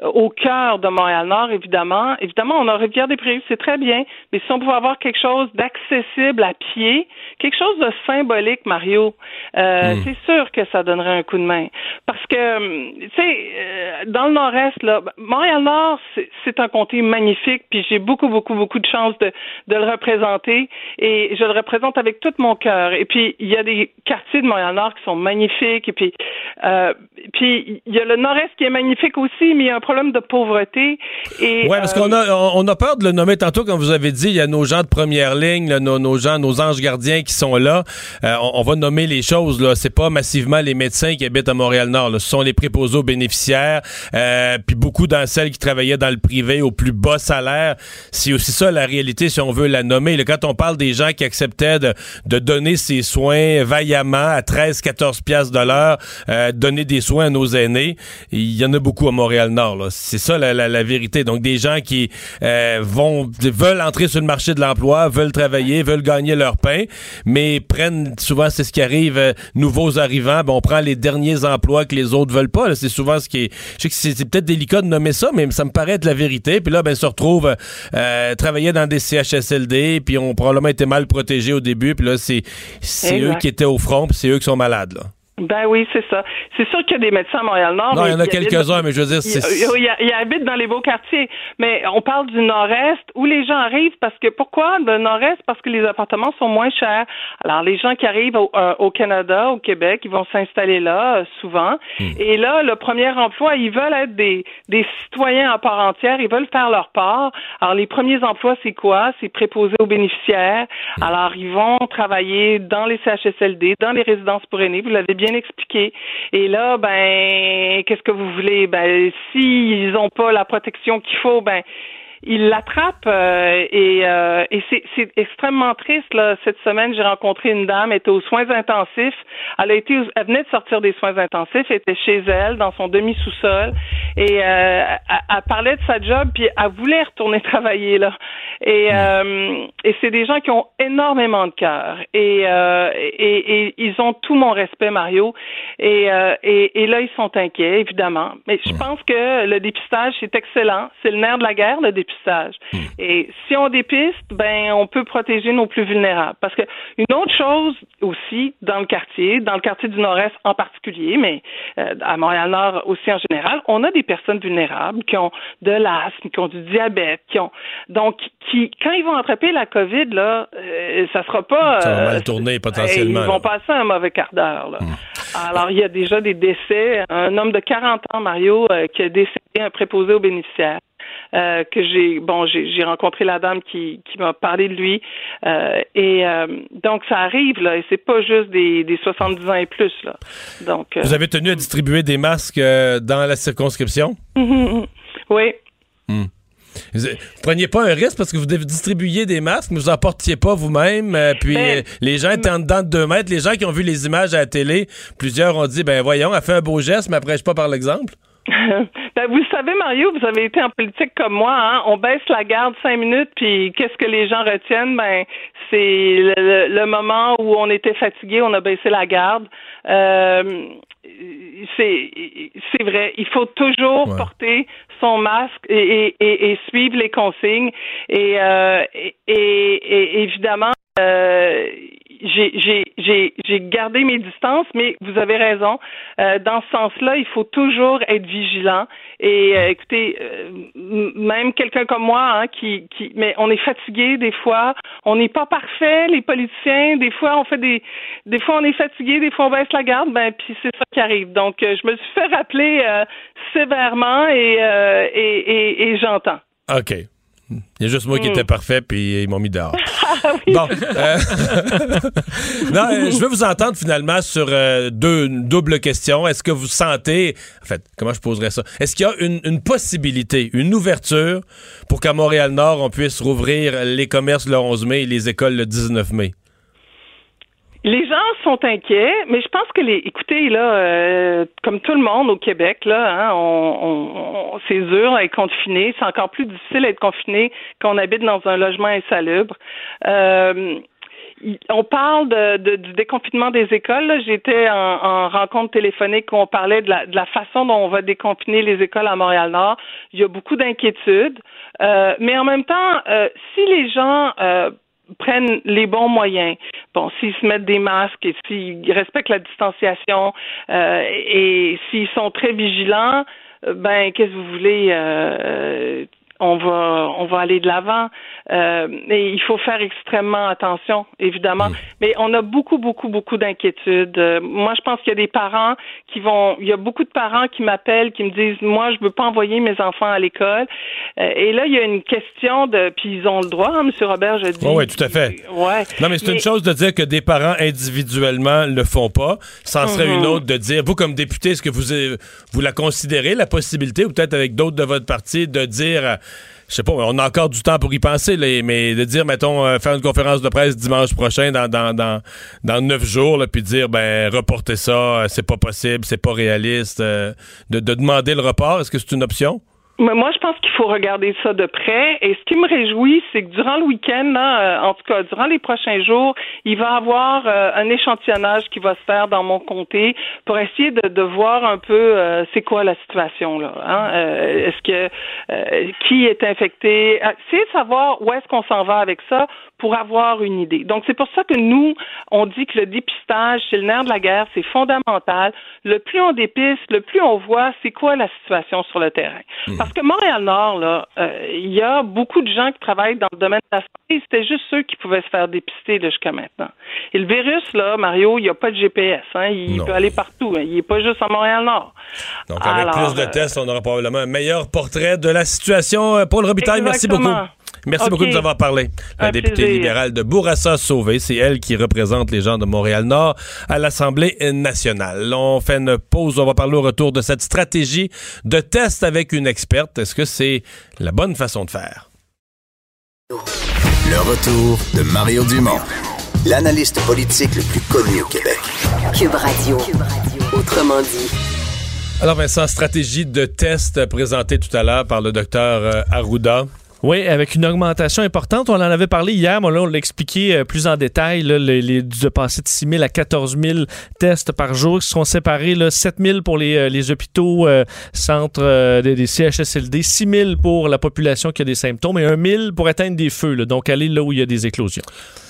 au cœur de Montréal-Nord. Évidemment, évidemment, on a Rivière-des-Prairies, c'est très bien. Mais si on pouvait avoir quelque chose d'accessible à pied, quelque chose de symbolique Mario, euh, hmm. c'est sûr que ça donnerait un coup de main. Parce que, hum, tu sais, euh, dans le nord-est, là, Montréal-Nord, c'est un comté magnifique, puis j'ai beaucoup, beaucoup, beaucoup de chance de, de, le représenter, et je le représente avec tout mon cœur. Et puis, il y a des quartiers de Montréal-Nord qui sont magnifiques, et puis, euh, puis il y a le nord-est qui est magnifique aussi, mais il y a un problème de pauvreté. Et, ouais, parce qu'on a, on a peur de le nommer tantôt, comme vous avez dit, il y a nos gens de première ligne, nos, nos, gens, nos anges gardiens qui sont là on, va nommer les choses. Là, c'est pas massivement les médecins qui habitent à Montréal-Nord. Ce sont les préposés aux bénéficiaires, euh, puis beaucoup dans celles qui travaillaient dans le privé au plus bas salaire. C'est aussi ça la réalité, si on veut la nommer. quand on parle des gens qui acceptaient de, donner ces soins vaillamment à 13-14 piastres de euh, donner des soins à nos aînés, il y en a beaucoup à Montréal-Nord. C'est ça la, vérité. Donc des gens qui euh, vont veulent entrer sur le marché de l'emploi, veulent travailler, veulent gagner leur pain, mais prennent c'est ce qui arrive, euh, nouveaux arrivants, ben, on prend les derniers emplois que les autres veulent pas. C'est souvent ce qui est. Je sais que c'est peut-être délicat de nommer ça, mais ça me paraît être la vérité. Puis là, ben, se retrouve euh, travailler dans des CHSLD, puis on probablement été mal protégés au début, puis là, c'est eux qui étaient au front, puis c'est eux qui sont malades. Là. Ben oui, c'est ça. C'est sûr qu'il y a des médecins à Montréal-Nord. Non, il y en a quelques-uns, mais je veux dire, c'est... Ils habitent dans les beaux quartiers. Mais on parle du nord-est où les gens arrivent parce que, pourquoi le nord-est? Parce que les appartements sont moins chers. Alors, les gens qui arrivent au, euh, Canada, au Québec, ils vont s'installer là, euh, souvent. Hmm. Et là, le premier emploi, ils veulent être des, des citoyens à part entière. Ils veulent faire leur part. Alors, les premiers emplois, c'est quoi? C'est préposé aux bénéficiaires. Hmm. Alors, ils vont travailler dans les CHSLD, dans les résidences pour aînés. Vous l'avez bien expliqué. Et là, ben, qu'est-ce que vous voulez? Ben, s'ils n'ont pas la protection qu'il faut, ben, ils l'attrapent euh, et, euh, et c'est extrêmement triste. Là. Cette semaine, j'ai rencontré une dame, elle était aux soins intensifs. Elle a été, elle venait de sortir des soins intensifs, elle était chez elle, dans son demi-sous-sol, et euh, elle, parlait de sa job, puis elle voulait retourner <laughs> travailler là. Et, euh, et c'est des gens qui ont énormément de cœur. Et, euh, et, et, ils ont tout mon respect, Mario. Et, euh, et, et, là, ils sont inquiets, évidemment. Mais je pense que le dépistage, c'est excellent. C'est le nerf de la guerre, le dépistage. Et si on dépiste, ben, on peut protéger nos plus vulnérables. Parce que une autre chose aussi dans le quartier, dans le quartier du Nord-Est en particulier, mais à Montréal-Nord aussi en général, on a des personnes vulnérables qui ont de l'asthme, qui ont du diabète, qui ont donc qui, quand ils vont attraper la COVID, là, euh, ça sera pas. Ça va mal euh, tourner potentiellement. Ils vont passer un mauvais quart d'heure. Là. Hmm. Alors, il y a déjà des décès. Un homme de 40 ans, Mario, euh, qui a décédé un préposé aux bénéficiaires. Euh, que j'ai bon j'ai rencontré la dame qui, qui m'a parlé de lui euh, et euh, donc ça arrive là et c'est pas juste des, des 70 ans et plus là. Donc Vous avez tenu à distribuer des masques dans la circonscription? <laughs> Oui. Hmm. Vous preniez pas un risque parce que vous distribuiez des masques, mais vous en portiez pas vous-même. puis Ben, les gens étaient en dedans de deux mètres. Les gens qui ont vu les images à la télé, plusieurs ont dit ben voyons, elle fait un beau geste, mais après je pas par l'exemple. <laughs> ben, vous savez, Mario, vous avez été en politique comme moi. Hein? On baisse la garde cinq minutes, puis qu'est-ce que les gens retiennent? Ben, c'est le, le, moment où on était fatigué, on a baissé la garde. Euh, c'est c'est vrai. Il faut toujours Ouais. porter son masque et, et, et, et suivre les consignes. Et, euh, et, et- et évidemment, euh, j'ai gardé mes distances, mais vous avez raison. Euh, dans ce sens-là, il faut toujours être vigilant. Et euh, écoutez, euh, même quelqu'un comme moi, hein, qui, mais on est fatigué des fois. On n'est pas parfait, les politiciens. Des fois, on fait des, des fois on est fatigué, des fois on baisse la garde. Ben puis c'est ça qui arrive. Donc, je me suis fait rappeler sévèrement et et, et, et j'entends. OK. Il y a juste moi qui Hmm. était parfait, puis ils m'ont mis dehors. <laughs> Ah. Bon. euh, <laughs> non, euh, je veux vous entendre finalement sur euh, deux une double question. Est-ce que vous sentez, en fait, comment je poserais ça? Est-ce qu'il y a une, une possibilité, une ouverture pour qu'à Montréal-Nord, on puisse rouvrir les commerces le 11 mai et les écoles le 19 mai? Les gens sont inquiets, mais je pense que les, écoutez là, euh, comme tout le monde au Québec là, hein, on, c'est dur à être confiné. C'est encore plus difficile à être confiné quand on habite dans un logement insalubre. Euh, on parle de, de- du déconfinement des écoles. J'étais en, en rencontre téléphonique où on parlait de la, de la façon dont on va déconfiner les écoles à Montréal-Nord. Il y a beaucoup d'inquiétudes. Euh, mais en même temps, si les gens prennent les bons moyens, bon, s'ils se mettent des masques et s'ils respectent la distanciation euh, et s'ils sont très vigilants, euh, ben qu'est-ce que vous voulez euh, on va on va aller de l'avant. Euh, et il faut faire extrêmement attention, évidemment. Mais on a beaucoup, beaucoup, beaucoup d'inquiétudes. Euh, moi, je pense qu'il y a des parents qui vont. Il y a beaucoup de parents qui m'appellent, qui me disent Moi, je veux pas envoyer mes enfants à l'école. Euh, et là, il y a une question de. Puis ils ont le droit, hein, M. Robert, je dis. Oui, oui, tout à fait. Ouais. Non, mais c'est une chose de dire que des parents individuellement le font pas. Ça en serait une autre de dire, vous, comme député, est-ce que vous, euh, vous la considérez, la possibilité, ou peut-être avec d'autres de votre parti, de dire, je sais pas, on a encore du temps pour y penser, mais de dire, mettons, euh, faire une conférence de presse dimanche prochain dans, neuf jours, puis dire, ben, reporter ça, euh, c'est pas possible, c'est pas réaliste, euh, de demander le report, est-ce que c'est une option? Mais moi, je pense qu'il faut regarder ça de près. Et ce qui me réjouit, c'est que durant le week-end, là, euh, en tout cas, durant les prochains jours, il va y avoir euh, un échantillonnage qui va se faire dans mon comté pour essayer de, de voir un peu euh, c'est quoi la situation là. Hein? Euh, est-ce que euh, qui est infecté? Essayer de savoir où est-ce qu'on s'en va avec ça pour avoir une idée. Donc c'est pour ça que nous, on dit que le dépistage, c'est le nerf de la guerre, c'est fondamental. Le plus on dépiste, le plus on voit c'est quoi la situation sur le terrain. Parce que Montréal-Nord, là, euh, il y a beaucoup de gens qui travaillent dans le domaine de la santé. C'était juste ceux qui pouvaient se faire dépister jusqu'à maintenant. Et le virus, là, Mario, il n'y a pas de GPS. Hein, il Non. peut aller partout. hein. il n'est pas juste à Montréal-Nord. Donc, avec Alors, plus de euh, tests, on aura probablement un meilleur portrait de la situation. Euh, Paul Robitaille, merci beaucoup. Merci beaucoup de nous avoir parlé. La Un députée plaisir. libérale de Bourassa Sauvé, c'est elle qui représente les gens de Montréal-Nord à l'Assemblée nationale. On fait une pause, on va parler au retour de cette stratégie de test avec une experte. Est-ce que c'est la bonne façon de faire? Le retour de Mario Dumont, l'analyste politique le plus connu au Québec. Cube Radio. Autrement dit. Alors Vincent, stratégie de test présentée tout à l'heure par le docteur euh, Arruda. Oui, avec une augmentation importante. On en avait parlé hier, mais là, on l'a expliqué euh, plus en détail. Là, les, les- de passer de 6 000 à 14 000 tests par jour qui seront séparés. Là, 7 000 pour les, euh, les hôpitaux, euh, centres euh, des, des CHSLD, 6 000 pour la population qui a des symptômes et 1 000 pour atteindre des feux. là. donc, aller là où il y a des éclosions.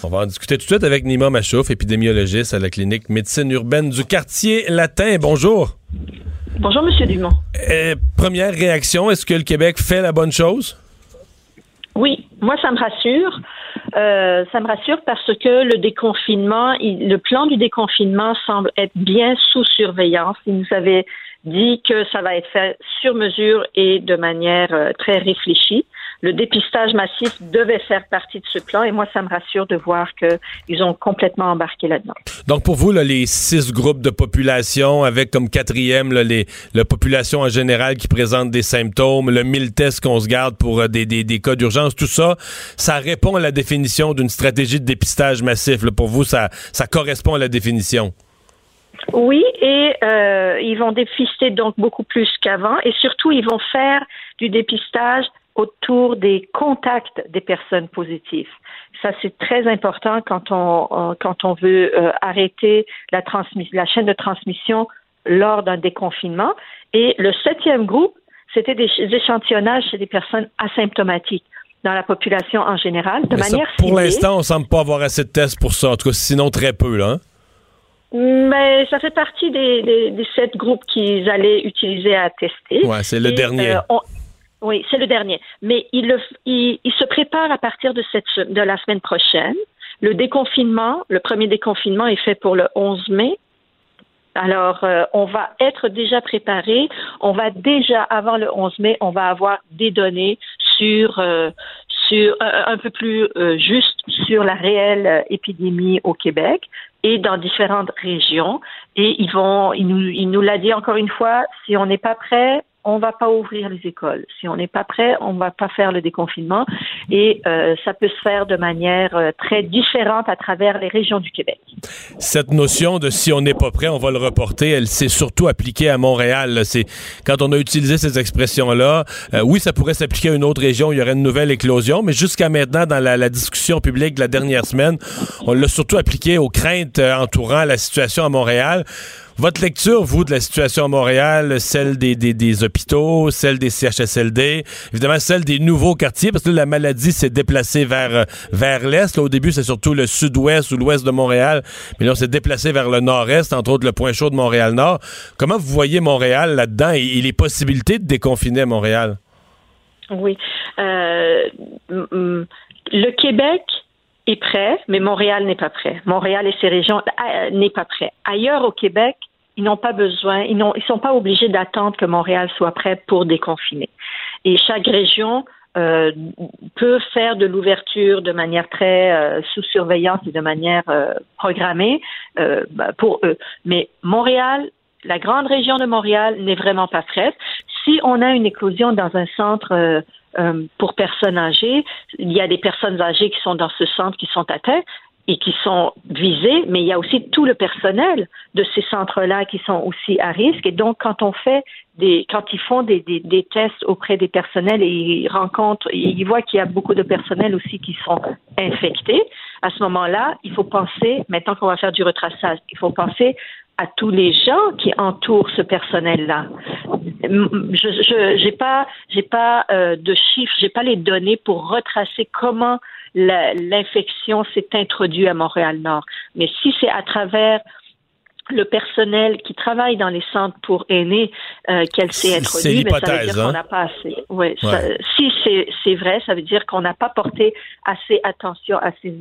On va en discuter tout de suite avec Nima Machouf, épidémiologiste à la clinique médecine urbaine du quartier latin. Bonjour. Bonjour, Monsieur Dumont. Euh, première réaction, est-ce que le Québec fait la bonne chose? Oui, moi, ça me rassure. Euh, ça me rassure parce que le déconfinement, le plan du déconfinement semble être bien sous surveillance. Il nous avait dit que ça va être fait sur mesure et de manière euh, très réfléchie. Le dépistage massif devait faire partie de ce plan et moi, ça me rassure de voir qu'ils ont complètement embarqué là-dedans. Donc, pour vous, là, les six groupes de population avec comme quatrième là, les, la population en général qui présente des symptômes, le mille tests qu'on se garde pour euh, des, des, des, cas d'urgence, tout ça, ça répond à la définition d'une stratégie de dépistage massif. Là. Pour vous, ça, ça correspond à la définition. Oui, et euh, ils vont dépister donc beaucoup plus qu'avant et surtout, ils vont faire du dépistage autour des contacts des personnes positives. Ça, c'est très important quand on, quand on veut euh, arrêter la, la chaîne de transmission lors d'un déconfinement. Et le septième groupe, c'était des échantillonnages chez des personnes asymptomatiques dans la population en général, de Mais manière ça, Pour l'instant, on semble pas avoir assez de tests pour ça. En tout cas, sinon très peu, là. hein? Mais ça fait partie des, des, des sept groupes qu'ils allaient utiliser à tester. Ouais, c'est le Et, dernier. euh, on- oui, c'est le dernier. Mais il, le, il, il se prépare à partir de, cette, de la semaine prochaine. Le déconfinement, le premier déconfinement est fait pour le 11 mai. Alors, euh, on va être déjà préparé. On va déjà, avant le 11 mai, on va avoir des données sur, euh, sur un, un peu plus euh, juste sur la réelle euh, épidémie au Québec et dans différentes régions. Et ils vont, il nous, il nous l'a dit encore une fois, si on n'est pas prêt, on va pas ouvrir les écoles. Si on n'est pas prêt, on va pas faire le déconfinement. Et euh, ça peut se faire de manière euh, très différente à travers les régions du Québec. Cette notion de si on n'est pas prêt, on va le reporter, elle s'est surtout appliquée à Montréal. C'est quand on a utilisé ces expressions-là. euh, oui, ça pourrait s'appliquer à une autre région, il y aurait une nouvelle éclosion, mais jusqu'à maintenant, dans la, la discussion publique de la dernière semaine, on l'a surtout appliqué aux craintes euh, entourant la situation à Montréal. Votre lecture, vous, de la situation à Montréal, celle des, des, hôpitaux, celle des CHSLD, évidemment celle des nouveaux quartiers, parce que là, la maladie s'est déplacée vers, euh, vers l'Est. Au début, c'est surtout le sud-ouest ou l'ouest de Montréal, mais là, on s'est déplacé vers le nord-est, entre autres le point chaud de Montréal-Nord. Comment vous voyez Montréal là-dedans et, les possibilités de déconfiner à Montréal? Oui. Euh, le Québec est prêt, mais Montréal n'est pas prêt. Montréal et ses régions euh, n'est pas prêt. Ailleurs au Québec, ils n'ont pas besoin, ils ils sont pas obligés d'attendre que Montréal soit prêt pour déconfiner. Et chaque région euh, peut faire de l'ouverture de manière très euh, sous surveillance et de manière euh, programmée euh, bah, pour eux. Mais Montréal, la grande région de Montréal n'est vraiment pas prête. Si on a une éclosion dans un centre euh, euh, pour personnes âgées, il y a des personnes âgées qui sont dans ce centre qui sont atteintes et qui sont visées, mais il y a aussi tout le personnel de ces centres-là qui sont aussi à risque. Et donc, quand on fait des, quand ils font des, des, des tests auprès des personnels et ils rencontrent, ils voient qu'il y a beaucoup de personnel aussi qui sont infectés, à ce moment-là, il faut penser, maintenant qu'on va faire du retraçage, il faut penser à tous les gens qui entourent ce personnel-là. Je j'ai pas j'ai pas euh, de chiffres, j'ai pas les données pour retracer comment l'infection s'est introduite à Montréal-Nord. Mais si c'est à travers le personnel qui travaille dans les centres pour aînés euh, qu'elle s'est introduite, c'est ben, ça veut dire qu'on hein? n'a pas assez. Ouais, Ouais. ça- si c'est vrai, ça veut dire qu'on n'a pas porté assez attention à ces,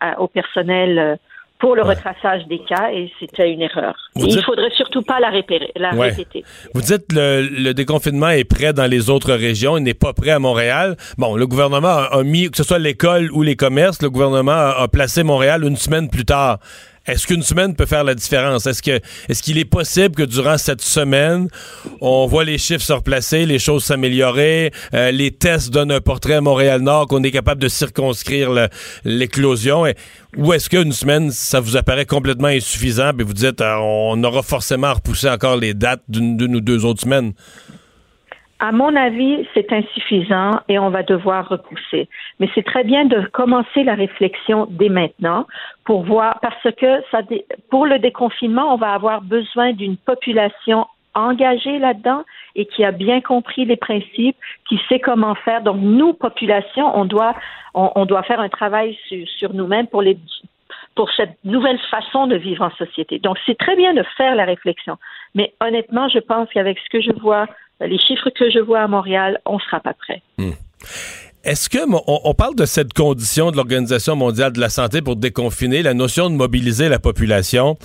à- au personnel euh, pour le retraçage des cas et c'était une erreur. Dites- Il faudrait surtout pas la, répéter, la Ouais. répéter. Vous dites le, le déconfinement est prêt dans les autres régions, il n'est pas prêt à Montréal. Bon, le gouvernement a, a mis, que ce soit l'école ou les commerces, le gouvernement a, a placé Montréal une semaine plus tard. Est-ce qu'une semaine peut faire la différence? Est-ce que est-ce qu'il est possible que durant cette semaine, on voit les chiffres se replacer, les choses s'améliorer, euh, les tests donnent un portrait à Montréal-Nord, qu'on est capable de circonscrire l'éclosion? Et- Ou est-ce qu'une semaine, ça vous apparaît complètement insuffisant, puis vous dites, euh, on aura forcément à repousser encore les dates d'une ou deux autres semaines? À mon avis, c'est insuffisant et on va devoir repousser. Mais c'est très bien de commencer la réflexion dès maintenant pour voir, parce que ça, pour le déconfinement, on va avoir besoin d'une population engagée là-dedans et qui a bien compris les principes, qui sait comment faire. Donc, nous, population, on doit, on, on doit faire un travail sur, sur nous-mêmes pour les pour cette nouvelle façon de vivre en société. Donc, c'est très bien de faire la réflexion. Mais honnêtement, je pense qu'avec ce que je vois, les chiffres que je vois à Montréal, on ne sera pas prêt. Est-ce que mon- on, on parle de cette condition de l'Organisation mondiale de la santé pour déconfiner, la notion de mobiliser la population?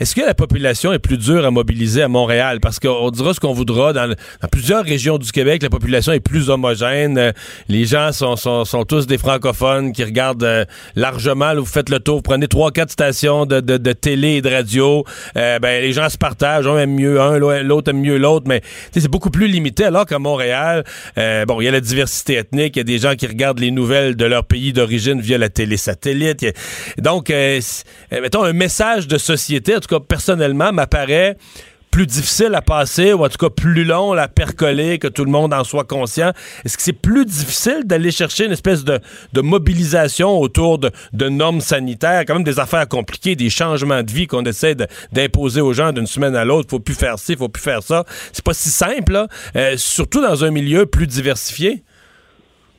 Est-ce que la population est plus dure à mobiliser à Montréal? Parce qu'on dira ce qu'on voudra. Dans, plusieurs régions du Québec, la population est plus homogène. Euh, les gens sont, sont, sont, tous des francophones qui regardent euh, largement. vous faites le tour, vous prenez trois, quatre stations de, de, télé et de radio. Euh, ben, les gens se partagent. Un aime mieux un, l'autre aime mieux l'autre. Mais c'est beaucoup plus limité. Alors qu'à Montréal, bon, il y a la diversité ethnique. Il y a des gens qui regardent les nouvelles de leur pays d'origine via la télé satellite. donc, mettons, un message de société tout cas personnellement, m'apparaît plus difficile à passer ou en tout cas plus long à percoler, que tout le monde en soit conscient? Est-ce que c'est plus difficile d'aller chercher une espèce de, mobilisation autour de, normes sanitaires, quand même des affaires compliquées, des changements de vie qu'on essaie d'imposer aux gens d'une semaine à l'autre? Faut plus faire ci, faut plus faire ça. C'est pas si simple, euh, surtout dans un milieu plus diversifié.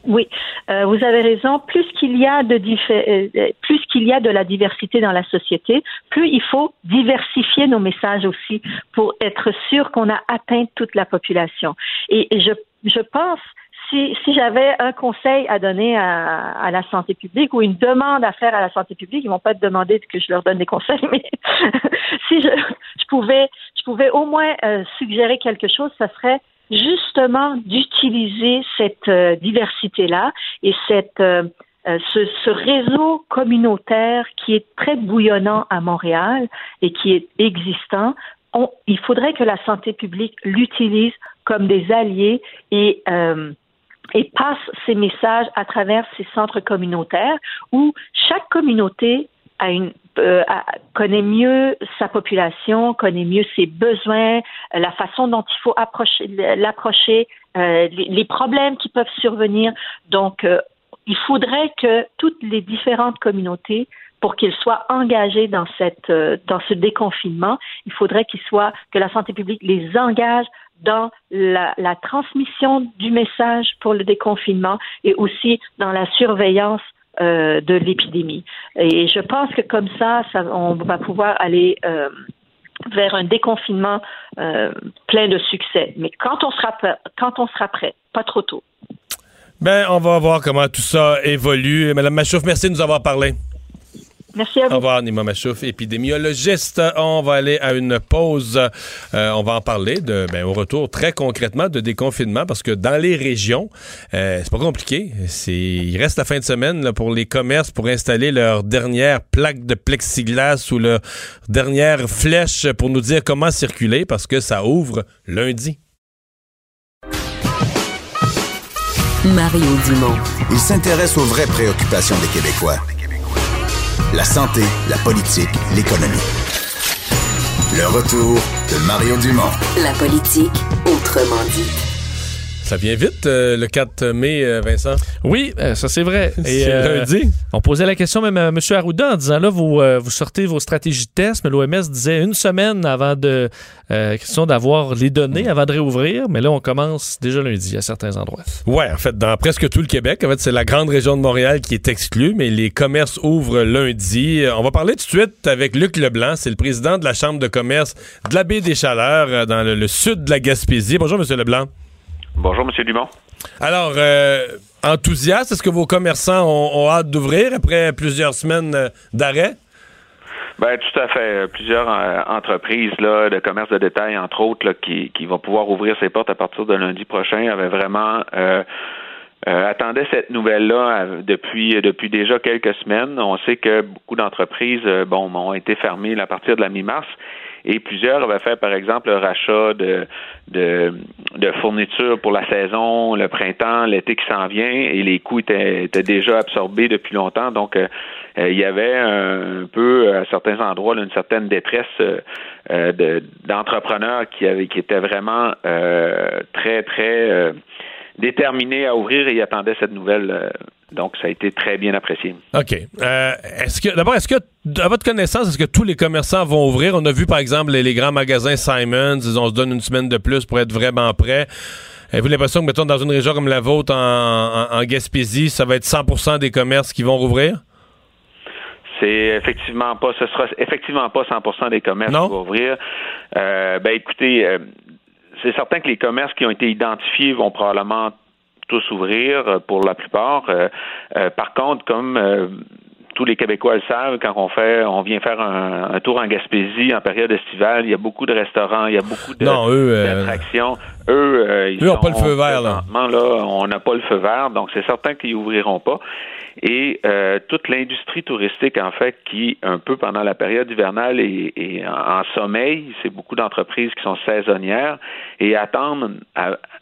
Oui, euh, vous avez raison. Plus qu'il y a de euh, euh, plus qu'il y a de la diversité dans la société, plus il faut diversifier nos messages aussi pour être sûr qu'on a atteint toute la population. Et, je, je pense si, si j'avais un conseil à donner à, à, la santé publique ou une demande à faire à la santé publique, ils vont pas te demander que je leur donne des conseils, <laughs> mais si je, je pouvais, je pouvais au moins suggérer quelque chose, ça serait justement d'utiliser cette euh, diversité-là et euh, euh, ce, réseau communautaire qui est très bouillonnant à Montréal et qui est existant. Il faudrait que la santé publique l'utilise comme des alliés et et passe ces messages à travers ces centres communautaires où chaque communauté a une euh, connaît mieux sa population, connaît mieux ses besoins, euh, la façon dont il faut approcher, l'approcher, euh, les, les, problèmes qui peuvent survenir. Donc, euh, il faudrait que toutes les différentes communautés, pour qu'ils soient engagés dans cette dans ce déconfinement, il faudrait qu'ils soient que la santé publique les engage dans la, la, transmission du message pour le déconfinement et aussi dans la surveillance euh, de l'épidémie. Et je pense que comme ça, on va pouvoir aller euh, vers un déconfinement euh, plein de succès. Mais quand on sera quand on sera prêt, pas trop tôt. Ben, on va voir comment tout ça évolue. Madame Machouf, merci de nous avoir parlé. Merci à vous. Au revoir, Nima Machouf, épidémiologiste. On va aller à une pause. Euh, on va en parler de, ben, au retour très concrètement de déconfinement parce que dans les régions, euh, c'est pas compliqué. Il reste la fin de semaine là, pour les commerces pour installer leur dernière plaque de plexiglas ou leur dernière flèche pour nous dire comment circuler parce que ça ouvre lundi. Mario Dumont. Il s'intéresse aux vraies préoccupations des Québécois la santé, la politique, l'économie. Le retour de Mario Dumont. La politique, autrement dit. Ça vient vite, euh, le 4 mai, euh, Vincent. Oui, euh, ça c'est vrai. <laughs> C'est lundi. On posait la question même à M. Arruda en disant là, vous, vous sortez vos stratégies de test, mais l'OMS disait une semaine avant de question d'avoir les données, avant de réouvrir, mais là, on commence déjà lundi à certains endroits. Ouais, en fait, dans presque tout le Québec, en fait, c'est la grande région de Montréal qui est exclue, mais les commerces ouvrent lundi. On va parler tout de suite avec Luc Leblanc, c'est le président de la Chambre de commerce de la baie des Chaleurs, dans le, le sud de la Gaspésie. Bonjour, M. Leblanc. Bonjour, M. Dumont. Alors, euh, enthousiaste, est-ce que vos commerçants ont, hâte d'ouvrir après plusieurs semaines euh, d'arrêt? Ben tout à fait. Plusieurs euh, entreprises là, de commerce de détail, entre autres, qui, qui vont pouvoir ouvrir ses portes à partir de lundi prochain, avaient vraiment euh, attendaient cette nouvelle-là depuis depuis déjà quelques semaines. On sait que beaucoup d'entreprises, bon, ont été fermées à partir de la mi-mars et plusieurs avaient fait, par exemple, le rachat de, de, de fournitures pour la saison, le printemps, l'été qui s'en vient, et les coûts étaient, étaient déjà absorbés depuis longtemps. Donc, euh, euh, il y avait un, peu, à certains endroits, une certaine détresse euh, d'entrepreneurs qui, avaient, qui étaient vraiment très, très déterminés à ouvrir et attendaient cette nouvelle donc, ça a été très bien apprécié. OK. Euh, est-ce que d'abord, est-ce que à votre connaissance, est-ce que tous les commerçants vont ouvrir? On a vu par exemple les, grands magasins Simons, ils on se donne une semaine de plus pour être vraiment prêts. Avez-vous l'impression que, mettons, dans une région comme la vôtre, en, Gaspésie, ça va être 100 des commerces qui vont rouvrir? C'est effectivement pas, ce sera effectivement pas 100% des commerces qui vont ouvrir. Euh, ben écoutez, euh, c'est certain que les commerces qui ont été identifiés vont probablement tous ouvrir euh, pour la plupart. Euh, euh, par contre, comme tous les Québécois le savent, quand on fait, on vient faire un, tour en Gaspésie en période estivale, il y a beaucoup de restaurants, il y a beaucoup d'attractions. Eux, ils n'ont pas le feu vert là. là on n'a pas le feu vert, donc c'est certain qu'ils ouvriront pas et euh, toute l'industrie touristique, en fait, qui, un peu pendant la période hivernale, est, en, sommeil. C'est beaucoup d'entreprises qui sont saisonnières et attendent,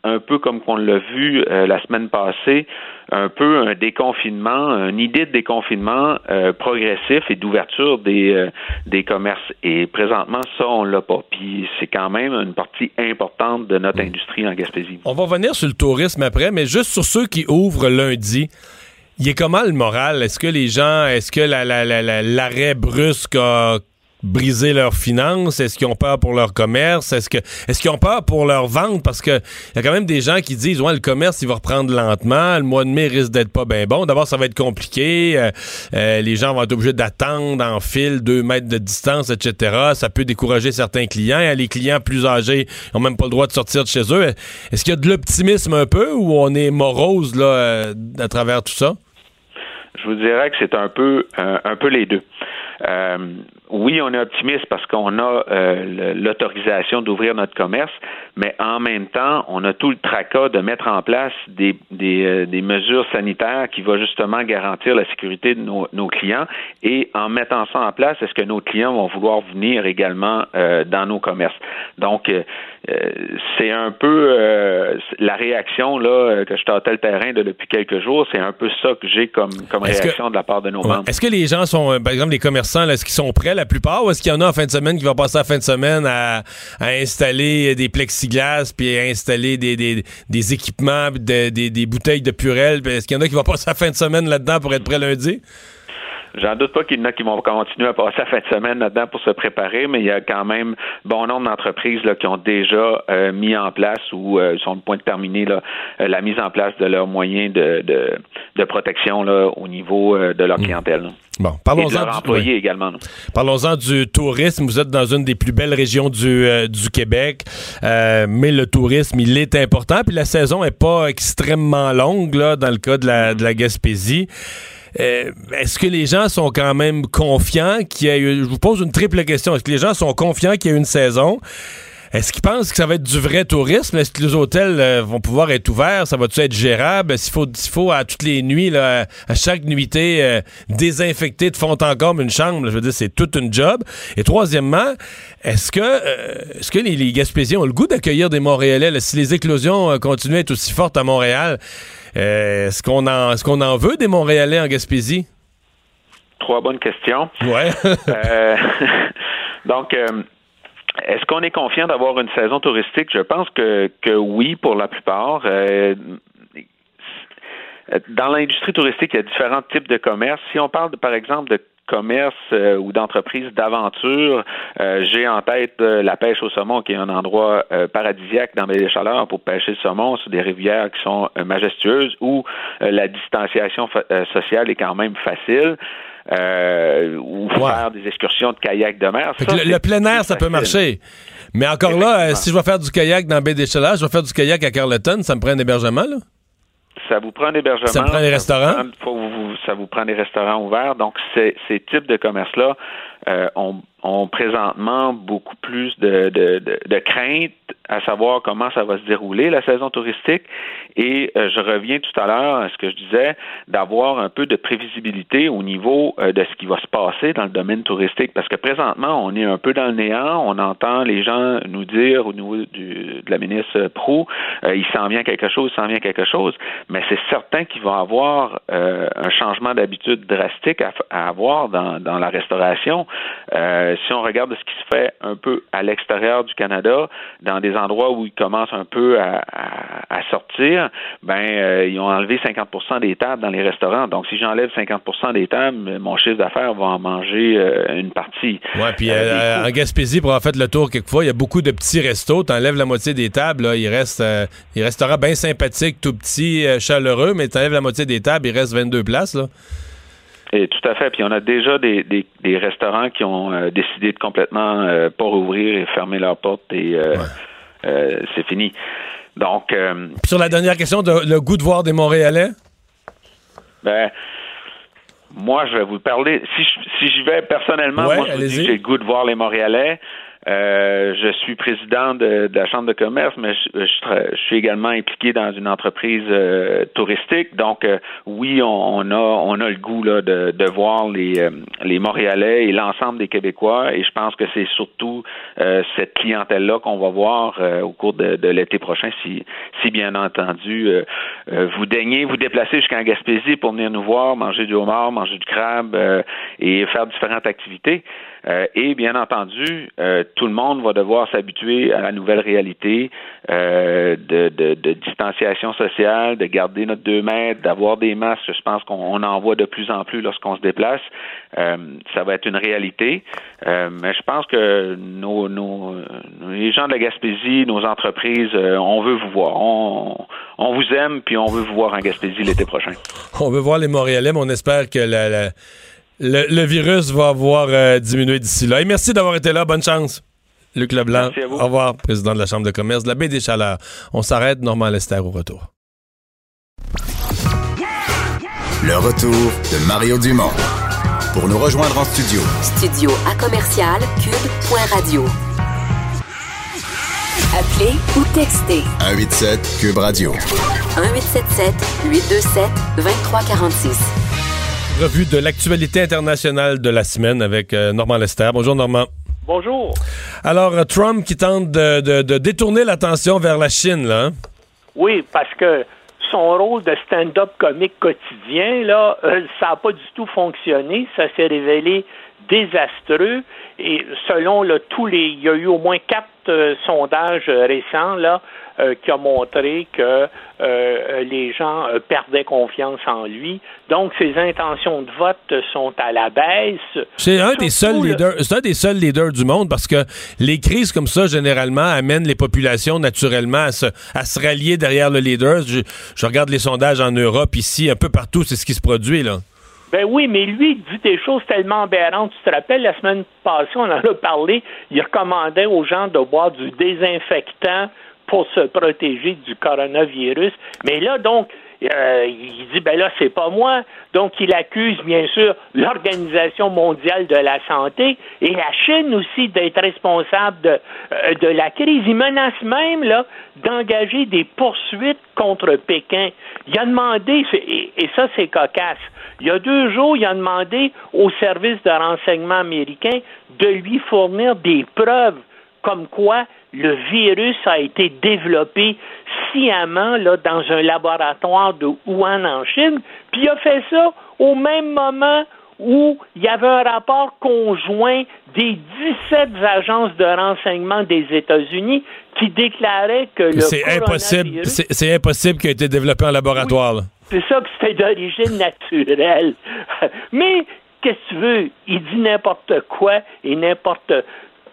un peu comme qu'on l'a vu euh, la semaine passée, un peu un déconfinement, une idée de déconfinement euh, progressif et d'ouverture des, des commerces. Et présentement, ça, on l'a pas. Puis c'est quand même une partie importante de notre industrie On va revenir sur le tourisme après, mais juste sur ceux qui ouvrent lundi. Il est comment le moral? Est-ce que les gens, est-ce que l'arrêt brusque briser leurs finances? Est-ce qu'ils ont peur pour leur commerce? Est-ce que est-ce qu'ils ont peur pour leur vente? Parce que y a quand même des gens qui disent ouais, le commerce, il va reprendre lentement, le mois de mai risque d'être pas bien bon. D'abord, ça va être compliqué. Euh, euh, les gens vont être obligés d'attendre en file deux mètres de distance, etc. Ça peut décourager certains clients. Les clients plus âgés n'ont même pas le droit de sortir de chez eux. Est-ce qu'il y a de l'optimisme un peu ou on est morose là, euh, à travers tout ça? Je vous dirais que c'est un peu un peu les deux. Euh, oui, on est optimiste parce qu'on a euh, l'autorisation d'ouvrir notre commerce, mais en même temps, on a tout le tracas de mettre en place des, des, euh, des mesures sanitaires qui vont justement garantir la sécurité de nos, nos, clients. Et en mettant ça en place, est-ce que nos clients vont vouloir venir également euh, dans nos commerces? Donc, c'est un peu la réaction là que je tâtais le terrain de depuis quelques jours. C'est un peu ça que j'ai comme, comme réaction de la part de nos membres. Est-ce que les gens sont, par exemple, les commerçants, est-ce qu'ils sont prêts la plupart ou est-ce qu'il y en a en fin de semaine qui vont passer la fin de semaine à, installer des plexiglas puis à installer des, des, équipements, des, des, bouteilles de purée? Est-ce qu'il y en a qui vont passer la fin de semaine là-dedans pour être prêts lundi? J'en doute pas qu'il y en a qui vont continuer à passer la fin de semaine là-dedans pour se préparer, mais il y a quand même bon nombre d'entreprises qui ont déjà euh, mis en place ou euh, sont au point de terminer là, euh, la mise en place de leurs moyens de, de, de protection là, au niveau de leur mm. clientèle. Bon, parlons-en du, également. Parlons-en du tourisme. Vous êtes dans une des plus belles régions du, du Québec, mais le tourisme, il est important. Puis la saison est pas extrêmement longue là, dans le cas de la, de la Gaspésie. Euh, est-ce que les gens sont quand même confiants qu'il y a eu... Je vous pose une triple question. Est-ce que les gens sont confiants qu'il y a une saison? Est-ce qu'ils pensent que ça va être du vrai tourisme? Est-ce que les hôtels euh, vont pouvoir être ouverts? Ça va-tu être gérable? S'il faut, faut à toutes les nuits, là, à chaque nuitée, euh, désinfecter de fond en comble une chambre, je veux dire, c'est toute une job. Et troisièmement, est-ce que, est-ce que les, les, Gaspésiens ont le goût d'accueillir des Montréalais? si les éclosions continuent à être aussi fortes à Montréal, euh, est-ce qu'on en, est qu'on en veut des Montréalais en Gaspésie? Trois bonnes questions. Ouais. Euh, <laughs> donc, euh, est-ce qu'on est confiant d'avoir une saison touristique? Je pense que, que oui, pour la plupart. dans l'industrie touristique, il y a différents types de commerces. Si on parle, par exemple, de commerce euh, ou d'entreprise d'aventure. Euh, j'ai en tête euh, la pêche au saumon, qui est un endroit paradisiaque dans les chaleurs pour pêcher le saumon sur des rivières qui sont majestueuses où la distanciation sociale est quand même facile. ou faire des excursions de kayak de mer. le, plein air, ça peut marcher. Mais encore là, si je vais faire du kayak dans Baie des Chaleurs, je vais faire du kayak à Carleton, ça me prend un hébergement, là? Ça vous prend un hébergement. Ça prend des restaurants? ça vous prend des restaurants ouverts. Donc, ces, ces types de commerces-là euh, ont, ont, présentement beaucoup plus de, de, de, de crainte à savoir comment ça va se dérouler la saison touristique. Et euh, je reviens tout à l'heure à ce que je disais, d'avoir un peu de prévisibilité au niveau euh, de ce qui va se passer dans le domaine touristique. Parce que présentement, on est un peu dans le néant. On entend les gens nous dire au niveau du, de la ministre Prou, euh, il s'en vient quelque chose, il s'en vient quelque chose. Mais c'est certain qu'il va y avoir un changement d'habitude drastique à, à, avoir dans, dans la restauration. Si on regarde ce qui se fait un peu à l'extérieur du Canada, dans des endroits où ils commencent un peu à, sortir, ben euh, ils ont enlevé 50% des tables dans les restaurants. Donc, si j'enlève 50% des tables, mon chiffre d'affaires va en manger euh, une partie. Oui, puis euh, en Gaspésie, pour avoir fait le tour quelquefois, il y a beaucoup de petits restos. Tu enlèves la moitié des tables, il reste il restera bien sympathique, tout petit, chaleureux, mais tu enlèves la moitié des tables, il reste 22 places. Là. Et tout à fait. Puis on a déjà des, des, restaurants qui ont décidé de complètement pas rouvrir et fermer leurs portes et euh, c'est fini. Donc. Euh, sur la dernière question, le goût de voir des Montréalais? Ben. moi, je vais vous parler. Si, je- si j'y vais personnellement, Ouais, moi, je vous dis que j'ai le goût de voir les Montréalais. Euh, je suis président de, de la Chambre de commerce, mais je, je je suis également impliqué dans une entreprise euh, touristique. Donc, euh, oui, on, on a on a le goût là, de, de voir les, euh, les Montréalais et l'ensemble des Québécois. Et je pense que c'est surtout euh, cette clientèle-là qu'on va voir au cours de, de l'été prochain, si, si bien entendu vous daignez vous déplacer jusqu'en Gaspésie pour venir nous voir, manger du homard, manger du crabe et faire différentes activités. Et bien entendu, tout le monde va devoir s'habituer à la nouvelle réalité euh, de, distanciation sociale, de garder notre deux mètres, d'avoir des masques. Je pense qu'on on en voit de plus en plus lorsqu'on se déplace. Euh, ça va être une réalité. Euh, mais je pense que nos, les gens de la Gaspésie, nos entreprises, on veut vous voir. On, vous aime, puis on veut vous voir en Gaspésie l'été prochain. On veut voir les Montréalais, mais on espère que la- le, le virus va avoir euh, diminué d'ici là. Et merci d'avoir été là. Bonne chance. Luc Leblanc. Merci à vous. Au revoir, président de la Chambre de commerce de la Baie des Chaleurs. On s'arrête. Normand Lester au retour. Le retour de Mario Dumont. Pour nous rejoindre en studio, Studio à commercial cube.radio. Appelez ou textez 187 Cube Radio. 1877 827 2346. Revue de l'actualité internationale de la semaine avec euh, Normand Lester. Bonjour, Normand. Bonjour. Alors, euh, Trump qui tente de, de- de détourner l'attention vers la Chine, là. hein? Oui, parce que son rôle de stand-up comique quotidien, là, euh, ça n'a pas du tout fonctionné. Ça s'est révélé désastreux. Et selon là, tous les, il y a eu au moins quatre euh, sondages euh, récents là euh, qui ont montré que les gens perdaient confiance en lui. Donc ses intentions de vote sont à la baisse. C'est un des seuls le- leaders, un des seuls leaders du monde parce que les crises comme ça généralement amènent les populations naturellement à se, à se rallier derrière le leader. Je, je regarde les sondages en Europe ici, un peu partout, c'est ce qui se produit là. Ben oui, mais lui, il dit des choses tellement aberrantes. Tu te rappelles, la semaine passée, on en a parlé, il recommandait aux gens de boire du désinfectant pour se protéger du coronavirus. Mais là, donc, euh, il dit, ben là, c'est pas moi. Donc, il accuse, bien sûr, l'Organisation mondiale de la santé et la Chine aussi d'être responsable de, euh, la crise. Il menace même, là, d'engager des poursuites contre Pékin. Il a demandé, et, et ça, c'est cocasse, il y a deux jours, il a demandé au service de renseignement américain de lui fournir des preuves comme quoi le virus a été développé sciemment là, dans un laboratoire de Wuhan en Chine, puis il a fait ça au même moment où il y avait un rapport conjoint des 17 agences de renseignement des États-Unis qui déclarait que le C'est impossible, c'est impossible qu'il ait été développé en laboratoire. c'est ça que c'était d'origine naturelle. <laughs> Mais qu'est-ce que tu veux? Il dit n'importe quoi et n'importe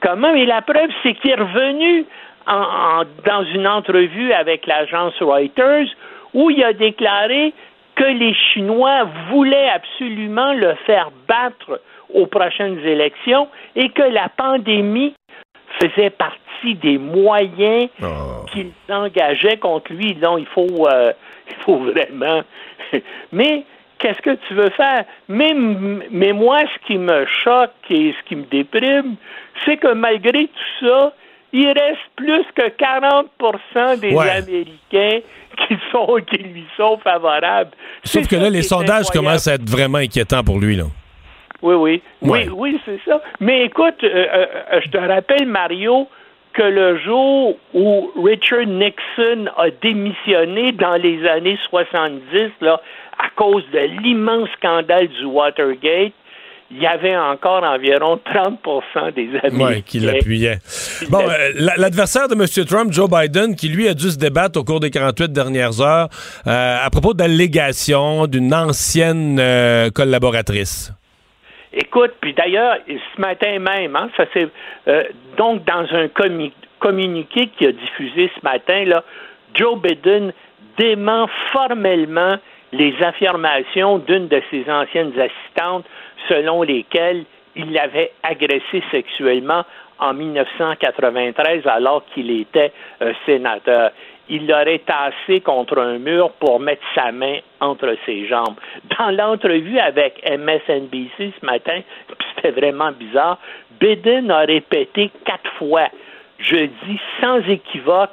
comment. Et la preuve, c'est qu'il est revenu en- en- dans une entrevue avec l'agence Reuters où il a déclaré que les Chinois voulaient absolument le faire battre aux prochaines élections et que la pandémie faisait partie des moyens qu'ils engageaient contre lui. Donc, il faut, euh, il faut vraiment. <laughs> Mais qu'est-ce que tu veux faire? Mais, mais moi, ce qui me choque et ce qui me déprime, c'est que malgré tout ça, il reste plus que 40% des Ouais. Américains qui, sont, qui lui sont favorables. Sauf que là, les sondages incroyable. commencent à être vraiment inquiétants pour lui. Là. Oui, oui. Ouais. Oui, oui, c'est ça. Mais écoute, euh, euh, je te rappelle, Mario, que le jour où Richard Nixon a démissionné dans les années 70, là, à cause de l'immense scandale du Watergate, il y avait encore environ 30 des Américains. Ouais, qui l'appuyait. Bon, euh, la- l'adversaire de M. Trump, Joe Biden, qui lui a dû se débattre au cours des 48 dernières heures euh, à propos d'allégations d'une ancienne euh, collaboratrice. Écoute, puis d'ailleurs, ce matin même, hein, ça c'est donc dans un commu- communiqué qui a diffusé ce matin, là, Joe Biden dément formellement les affirmations d'une de ses anciennes assistantes selon lesquelles il l'avait agressée sexuellement en 1993 alors qu'il était euh, sénateur. il l'aurait tassé contre un mur pour mettre sa main entre ses jambes. Dans l'entrevue avec MSNBC ce matin, <laughs> c'était vraiment bizarre, Biden a répété quatre fois, je dis sans équivoque,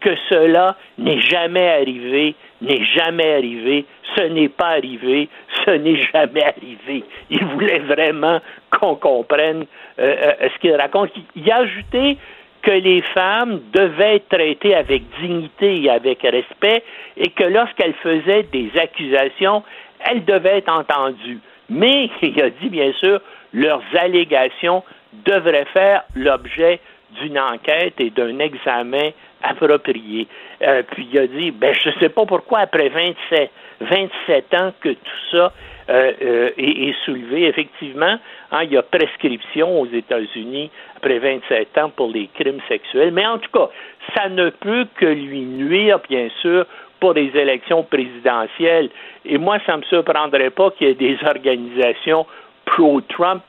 que cela n'est jamais arrivé, n'est jamais arrivé, ce n'est pas arrivé, ce n'est jamais arrivé. Il voulait vraiment qu'on comprenne euh, euh, ce qu'il raconte. Il a ajouté que les femmes devaient être traitées avec dignité et avec respect et que lorsqu'elles faisaient des accusations, elles devaient être entendues. Mais, <laughs> il a dit bien sûr, leurs allégations devraient faire l'objet d'une enquête et d'un examen approprié. Euh, puis il a dit, ben je ne sais pas pourquoi après 27, 27 ans que tout ça euh, euh, est, soulevé. Effectivement, hein, il y a prescription aux États-Unis après 27 ans pour les crimes sexuels. Mais en tout cas, ça ne peut que lui nuire, bien sûr, pour les élections présidentielles. Et moi, ça ne me surprendrait pas qu'il y ait des organisations pro-Trump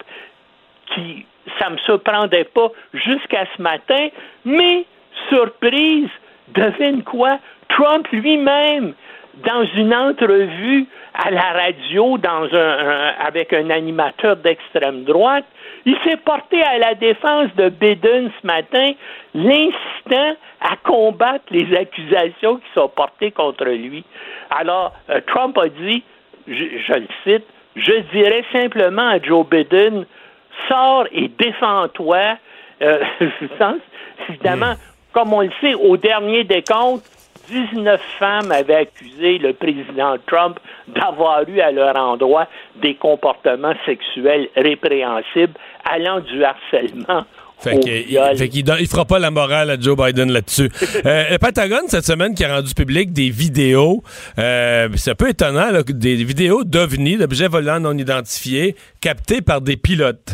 qui ça me surprendrait pas jusqu'à ce matin, mais surprise, devine quoi? Trump lui-même, dans une entrevue à la radio avec un animateur d'extrême droite, il s'est porté à la défense de Biden ce matin, l'incitant à combattre les accusations qui sont portées contre lui. Alors, euh, Trump a dit, je, je le cite, je dirais simplement à Joe Biden, sors et défends-toi. Euh, <laughs> évidemment, comme on le sait, au dernier décompte, 19 femmes avaient accusé le président Trump d'avoir eu à leur endroit des comportements sexuels répréhensibles allant du harcélement fait qu'il il fera pas la morale à Joe Biden là-dessus. <laughs> euh, le Pentagone, cette semaine, qui a rendu public des vidéos, euh, c'est un peu étonnant, des vidéos d'OVNI, d'objets volants non identifiés, captés par des pilotes.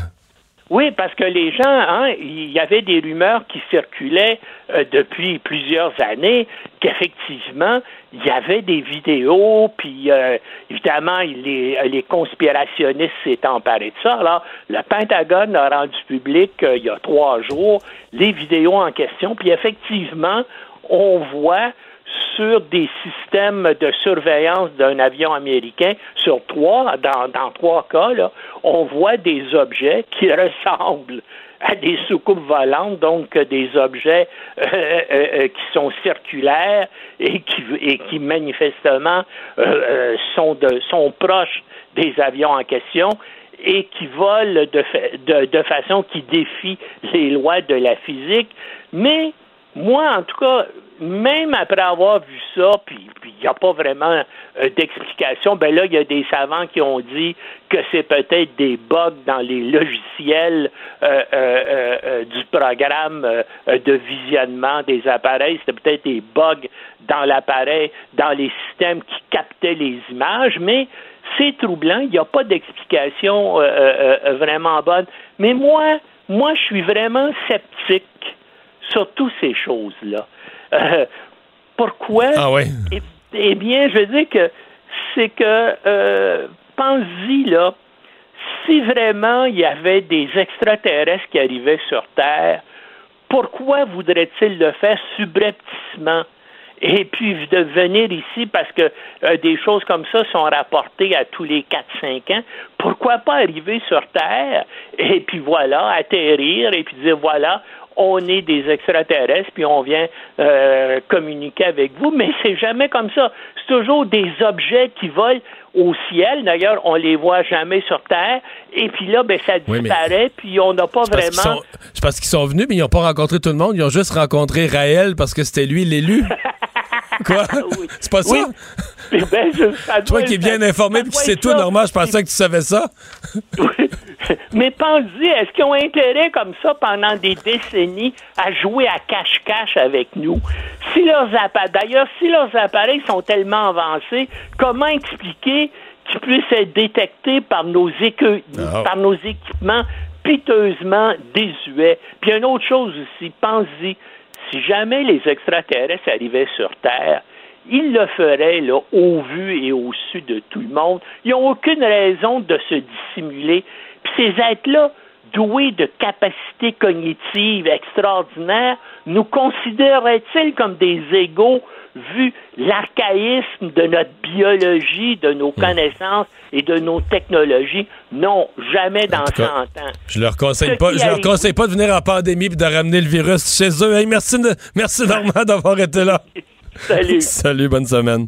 Oui, parce que les gens, hein, il y avait des rumeurs qui circulaient euh, depuis plusieurs années qu'effectivement, il y avait des vidéos, puis euh, évidemment, les, les conspirationnistes s'étaient emparés de ça. Alors, le Pentagone a rendu public euh, il y a trois jours les vidéos en question, puis effectivement, on voit sur des systèmes de surveillance d'un avion américain, sur trois, dans, dans trois cas, là, on voit des objets qui <laughs> ressemblent à des soucoupes volantes, donc des objets euh, euh, euh, qui sont circulaires et qui, et qui manifestement sont, de, sont proches des avions en question et qui volent de, de, de façon qui défie les lois de la physique. Mais moi, en tout cas, même après avoir vu ça, puis il n'y a pas vraiment euh, d'explication, ben là, il y a des savants qui ont dit que c'est peut-être des bugs dans les logiciels euh, euh, du programme de visionnement des appareils. C'était peut-être des bugs dans l'appareil, dans les systèmes qui captaient les images, mais c'est troublant. Il n'y a pas d'explication vraiment bonne. Mais moi, moi, je suis vraiment sceptique sur toutes ces choses-là. Euh, pourquoi? Ah eh, eh, bien, je veux dire que c'est que, euh, pense-y, là, si vraiment il y avait des extraterrestres qui arrivaient sur Terre, pourquoi voudraient-ils le faire subrepticement? Et puis de venir ici parce que euh, des choses comme ça sont rapportées à tous les 4-5 ans. Pourquoi pas arriver sur Terre et puis voilà, atterrir et puis dire voilà, on est des extraterrestres, puis on vient euh, communiquer avec vous, mais c'est jamais comme ça. C'est toujours des objets qui volent au ciel. D'ailleurs, on les voit jamais sur Terre. Et puis là, ben, ça disparaît, puis on n'a pas vraiment... C'est parce qu'ils sont venus, mais ils n'ont pas rencontré tout le monde. Ils ont juste rencontré Raël parce que c'était lui l'élu. <laughs> Quoi? C'est pas ça? <laughs> Ben, Toi qui es bien informé et qui sais tout, normal, je pensais que tu savais ça. <laughs> Mais pense-y, est-ce qu'ils ont intérêt comme ça pendant des décennies à jouer à cache-cache avec nous? Si leurs D'ailleurs, si leurs appareils sont tellement avancés, comment expliquer qu'ils puissent être détectés par nos, ah. par nos équipements piteusement désuets? Puis une autre chose aussi, pense-y, si jamais les extraterrestres arrivaient sur Terre, ils le feraient là, au vu et au su de tout le monde. Ils n'ont aucune raison de se dissimuler. Puis ces êtres-là doués de capacités cognitives extraordinaires, nous considérerait-il comme des égaux vu l'archaïsme de notre biologie, de nos Hmm. connaissances et de nos technologies? Non, jamais dans tout cas, 100 ans. Je leur conseille Ce pas, je leur conseille pas de venir en pandémie et de ramener le virus chez eux. Hey, merci, de- merci Normand d'avoir été là. <laughs> Salut. Salut, bonne semaine.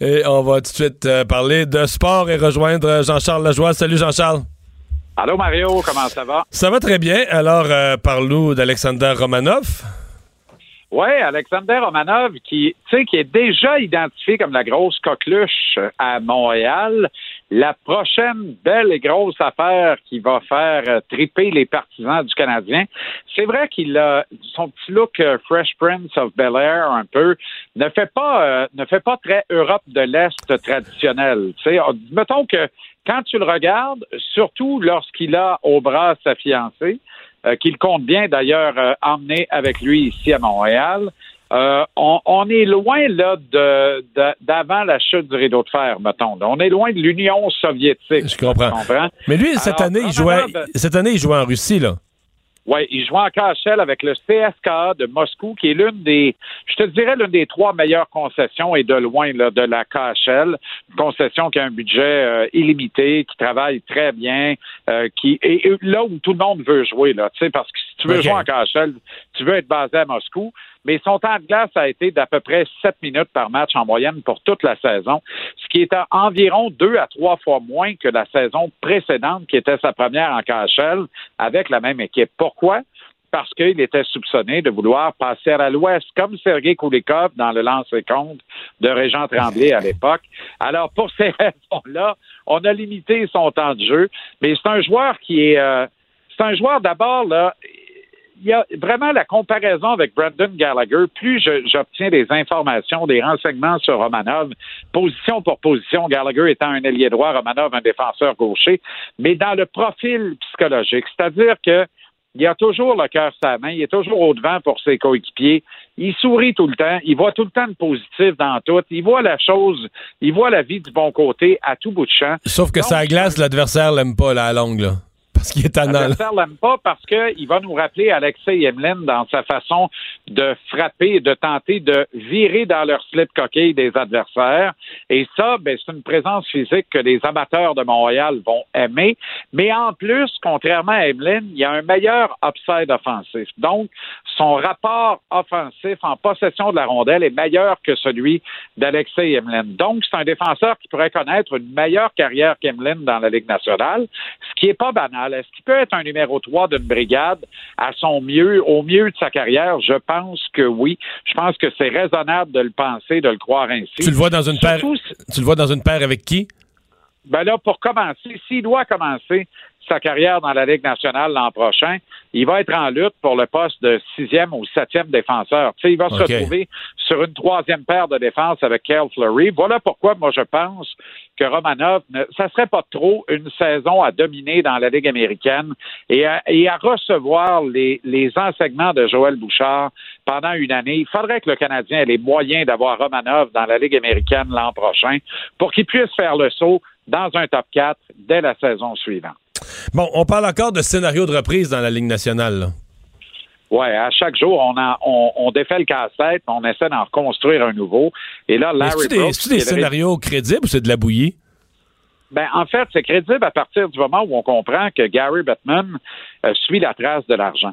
Et on va tout de suite euh, parler de sport et rejoindre Jean-Charles Lajoie. Salut Jean-Charles. Allô Mario, comment ça va? Ça va très bien. Alors, euh, parle-nous d'Alexander Romanov. Oui, Alexander Romanov, qui, qui est déjà identifié comme la grosse coqueluche à Montréal. La prochaine belle et grosse affaire qui va faire euh, triper les partisans du Canadien. C'est vrai qu'il a son petit look euh, Fresh Prince of Bel Air un peu ne fait pas euh, ne fait pas très Europe de l'Est traditionnel. Tu sais, on- mettons que quand tu le regardes, surtout lorsqu'il a au bras sa fiancée, euh, qu'il compte bien d'ailleurs euh, emmener avec lui ici à Montréal. Euh, on, on est loin là de d'avant la chute du rideau de fer, mettons. là. On est loin de l'Union soviétique. Je comprends. Mais lui, cette Alors, année, il jouait, Romanov, cette année, il jouait en Russie, là. Oui, il joue en KHL avec le CSKA de Moscou, qui est l'une des, je te dirais, l'une des trois meilleures concessions et de loin là, de la KHL. Une concession qui a un budget euh, illimité, qui travaille très bien, euh, qui et là où tout le monde veut jouer, là, tu sais, parce que si tu veux jouer en KHL, tu veux être basé à Moscou. Mais son temps de glace a été d'à peu près 7 minutes par match en moyenne pour toute la saison, ce qui est environ deux à trois fois moins que la saison précédente, qui était sa première en KHL, avec la même équipe. Pourquoi? Parce qu'il était soupçonné de vouloir passer à l'ouest, comme Sergei Koulikov dans le lancer compte de Régent Tremblay à l'époque. Alors, pour ces <laughs> raisons-là, on a limité son temps de jeu, mais c'est un joueur qui est... euh, c'est un joueur d'abord, là, il y a vraiment la comparaison avec Brandon Gallagher. Plus j'obtiens des informations, des renseignements sur Romanov, position pour position, Gallagher étant un ailier droit, Romanov un défenseur gaucher, mais dans le profil psychologique, c'est-à-dire que il a toujours le cœur la main, il est toujours au devant pour ses coéquipiers, il sourit tout le temps, il voit tout le temps le positif dans tout, il voit la chose, il voit la vie du bon côté à tout bout de champ. Sauf que Donc, sa glace, l'adversaire l'aime pas, là, à la longue, là. Parce qu'il est. L'adversaire l'aime pas parce qu'il va nous rappeler Alexei Yemlin dans sa façon de frapper et de tenter de virer dans leur slip coquille des adversaires. Et ça, ben, c'est une présence physique que les amateurs de Montréal vont aimer. Mais en plus, contrairement à Yemlin, il y a un meilleur upside offensif. Donc, son rapport offensif en possession de la rondelle est meilleur que celui d'Alexei Yemlin. Donc, c'est un défenseur qui pourrait connaître une meilleure carrière qu'Yemlin dans la Ligue nationale, ce qui est pas banal. Est-ce qu'il peut être un numéro 3 d'une brigade à son mieux, au mieux de sa carrière? Je pense que oui. Je pense que c'est raisonnable de le penser, de le croire ainsi. Tu le vois dans une paire. Tu le vois dans une paire avec qui? ben là, pour commencer, s'il doit commencer sa carrière dans la Ligue nationale l'an prochain, il va être en lutte pour le poste de sixième ou septième défenseur. Il va se retrouver sur une troisième paire de défense avec Kel Fleury. Voilà pourquoi moi je pense que Romanov, ne, ça serait pas trop une saison à dominer dans la Ligue américaine et à, et à recevoir les, les enseignements de Joël Bouchard pendant une année. Il faudrait que le Canadien ait les moyens d'avoir Romanov dans la Ligue américaine l'an prochain pour qu'il puisse faire le saut dans un top 4 dès la saison suivante. Bon, on parle encore de scénario de reprise dans la Ligue nationale, là. Ouais, à chaque jour, on, en- on, on défait le casse-tête, on essaie d'en reconstruire un nouveau. Et là, Larry C'est-tu des, Brooks, des est scénarios crédibles ou c'est de la bouillie? Ben, en fait, c'est crédible à partir du moment où on comprend que Gary Bettman euh, suit la trace de l'argent.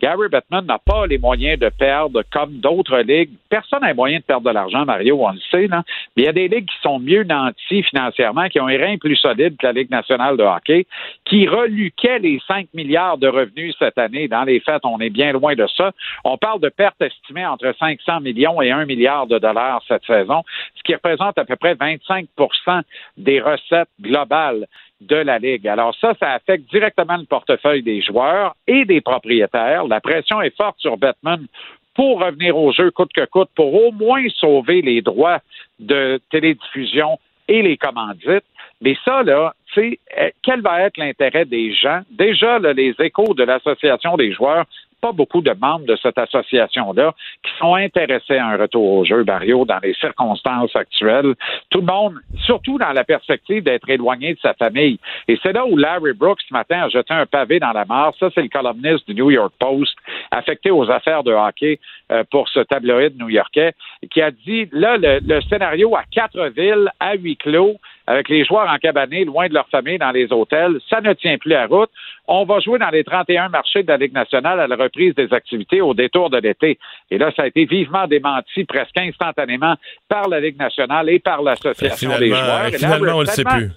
Gary Bettman n'a pas les moyens de perdre comme d'autres ligues. Personne n'a les moyens de perdre de l'argent, Mario, on le sait. Là. Mais il y a des ligues qui sont mieux nanties financièrement, qui ont un rein plus solide que la Ligue nationale de hockey, qui reluquaient les 5 milliards de revenus cette année. Dans les faits, on est bien loin de ça. On parle de pertes estimées entre 500 millions et 1 milliard de dollars cette saison, ce qui représente à peu près 25% des recettes globales de la Ligue. Alors ça, ça affecte directement le portefeuille des joueurs et des propriétaires. La pression est forte sur Batman pour revenir au jeu coûte que coûte, pour au moins sauver les droits de télédiffusion et les commandites. Mais ça, là, tu sais, euh, quel va être l'intérêt des gens? Déjà, là, les échos de l'Association des joueurs pas beaucoup de membres de cette association-là qui sont intéressés à un retour au jeu, Mario, dans les circonstances actuelles. Tout le monde, surtout dans la perspective d'être éloigné de sa famille. Et c'est là où Larry Brooks, ce matin, a jeté un pavé dans la mare. Ça, c'est le columniste du New York Post, affecté aux affaires de hockey euh, pour ce tabloïd new-yorkais, qui a dit, là, le, le scénario à quatre villes, à huis clos, avec les joueurs en cabané, loin de leur famille, dans les hôtels, ça ne tient plus la route. On va jouer dans les 31 marchés de la Ligue nationale à la reprise des activités au détour de l'été. Et là, ça a été vivement démenti presque instantanément par la Ligue nationale et par l'Association des joueurs. Et là, finalement, on ne le sait plus.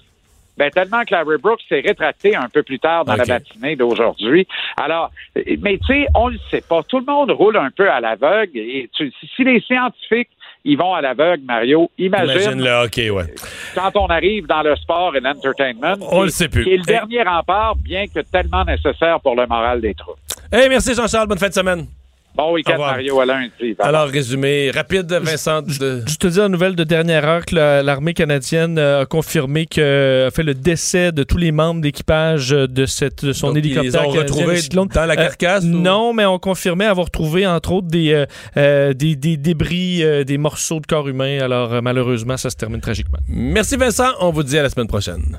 ben, tellement que Larry Brooks s'est rétracté un peu plus tard dans la matinée d'aujourd'hui. Alors, mais tu sais, on le sait pas. Tout le monde roule un peu à l'aveugle. Et tu- si les scientifiques ils vont à l'aveugle, Mario, imagine, Imagine le hockey, ouais. quand on arrive dans le sport et l'entertainment, On le sait plus. est le dernier rempart, bien que tellement nécessaire pour le moral des troupes. Hey, merci Jean-Charles, bonne fin de semaine. Bon week-end. Mario, à lundi. Alors, résumé rapide, Vincent. de- Je te dis en nouvelle de dernière heure que la- l'armée canadienne euh, a confirmé que a fait le décès de tous les membres d'équipage euh, de, cette, de son Donc, ils hélicoptère. les ont Cyclone. dans la carcasse, ou- Non, mais on confirmait avoir trouvé entre autres des, euh, euh, des, des débris, euh, des morceaux de corps humain. Alors euh, malheureusement, ça se termine tragiquement. Merci Vincent, on vous dit à la semaine prochaine.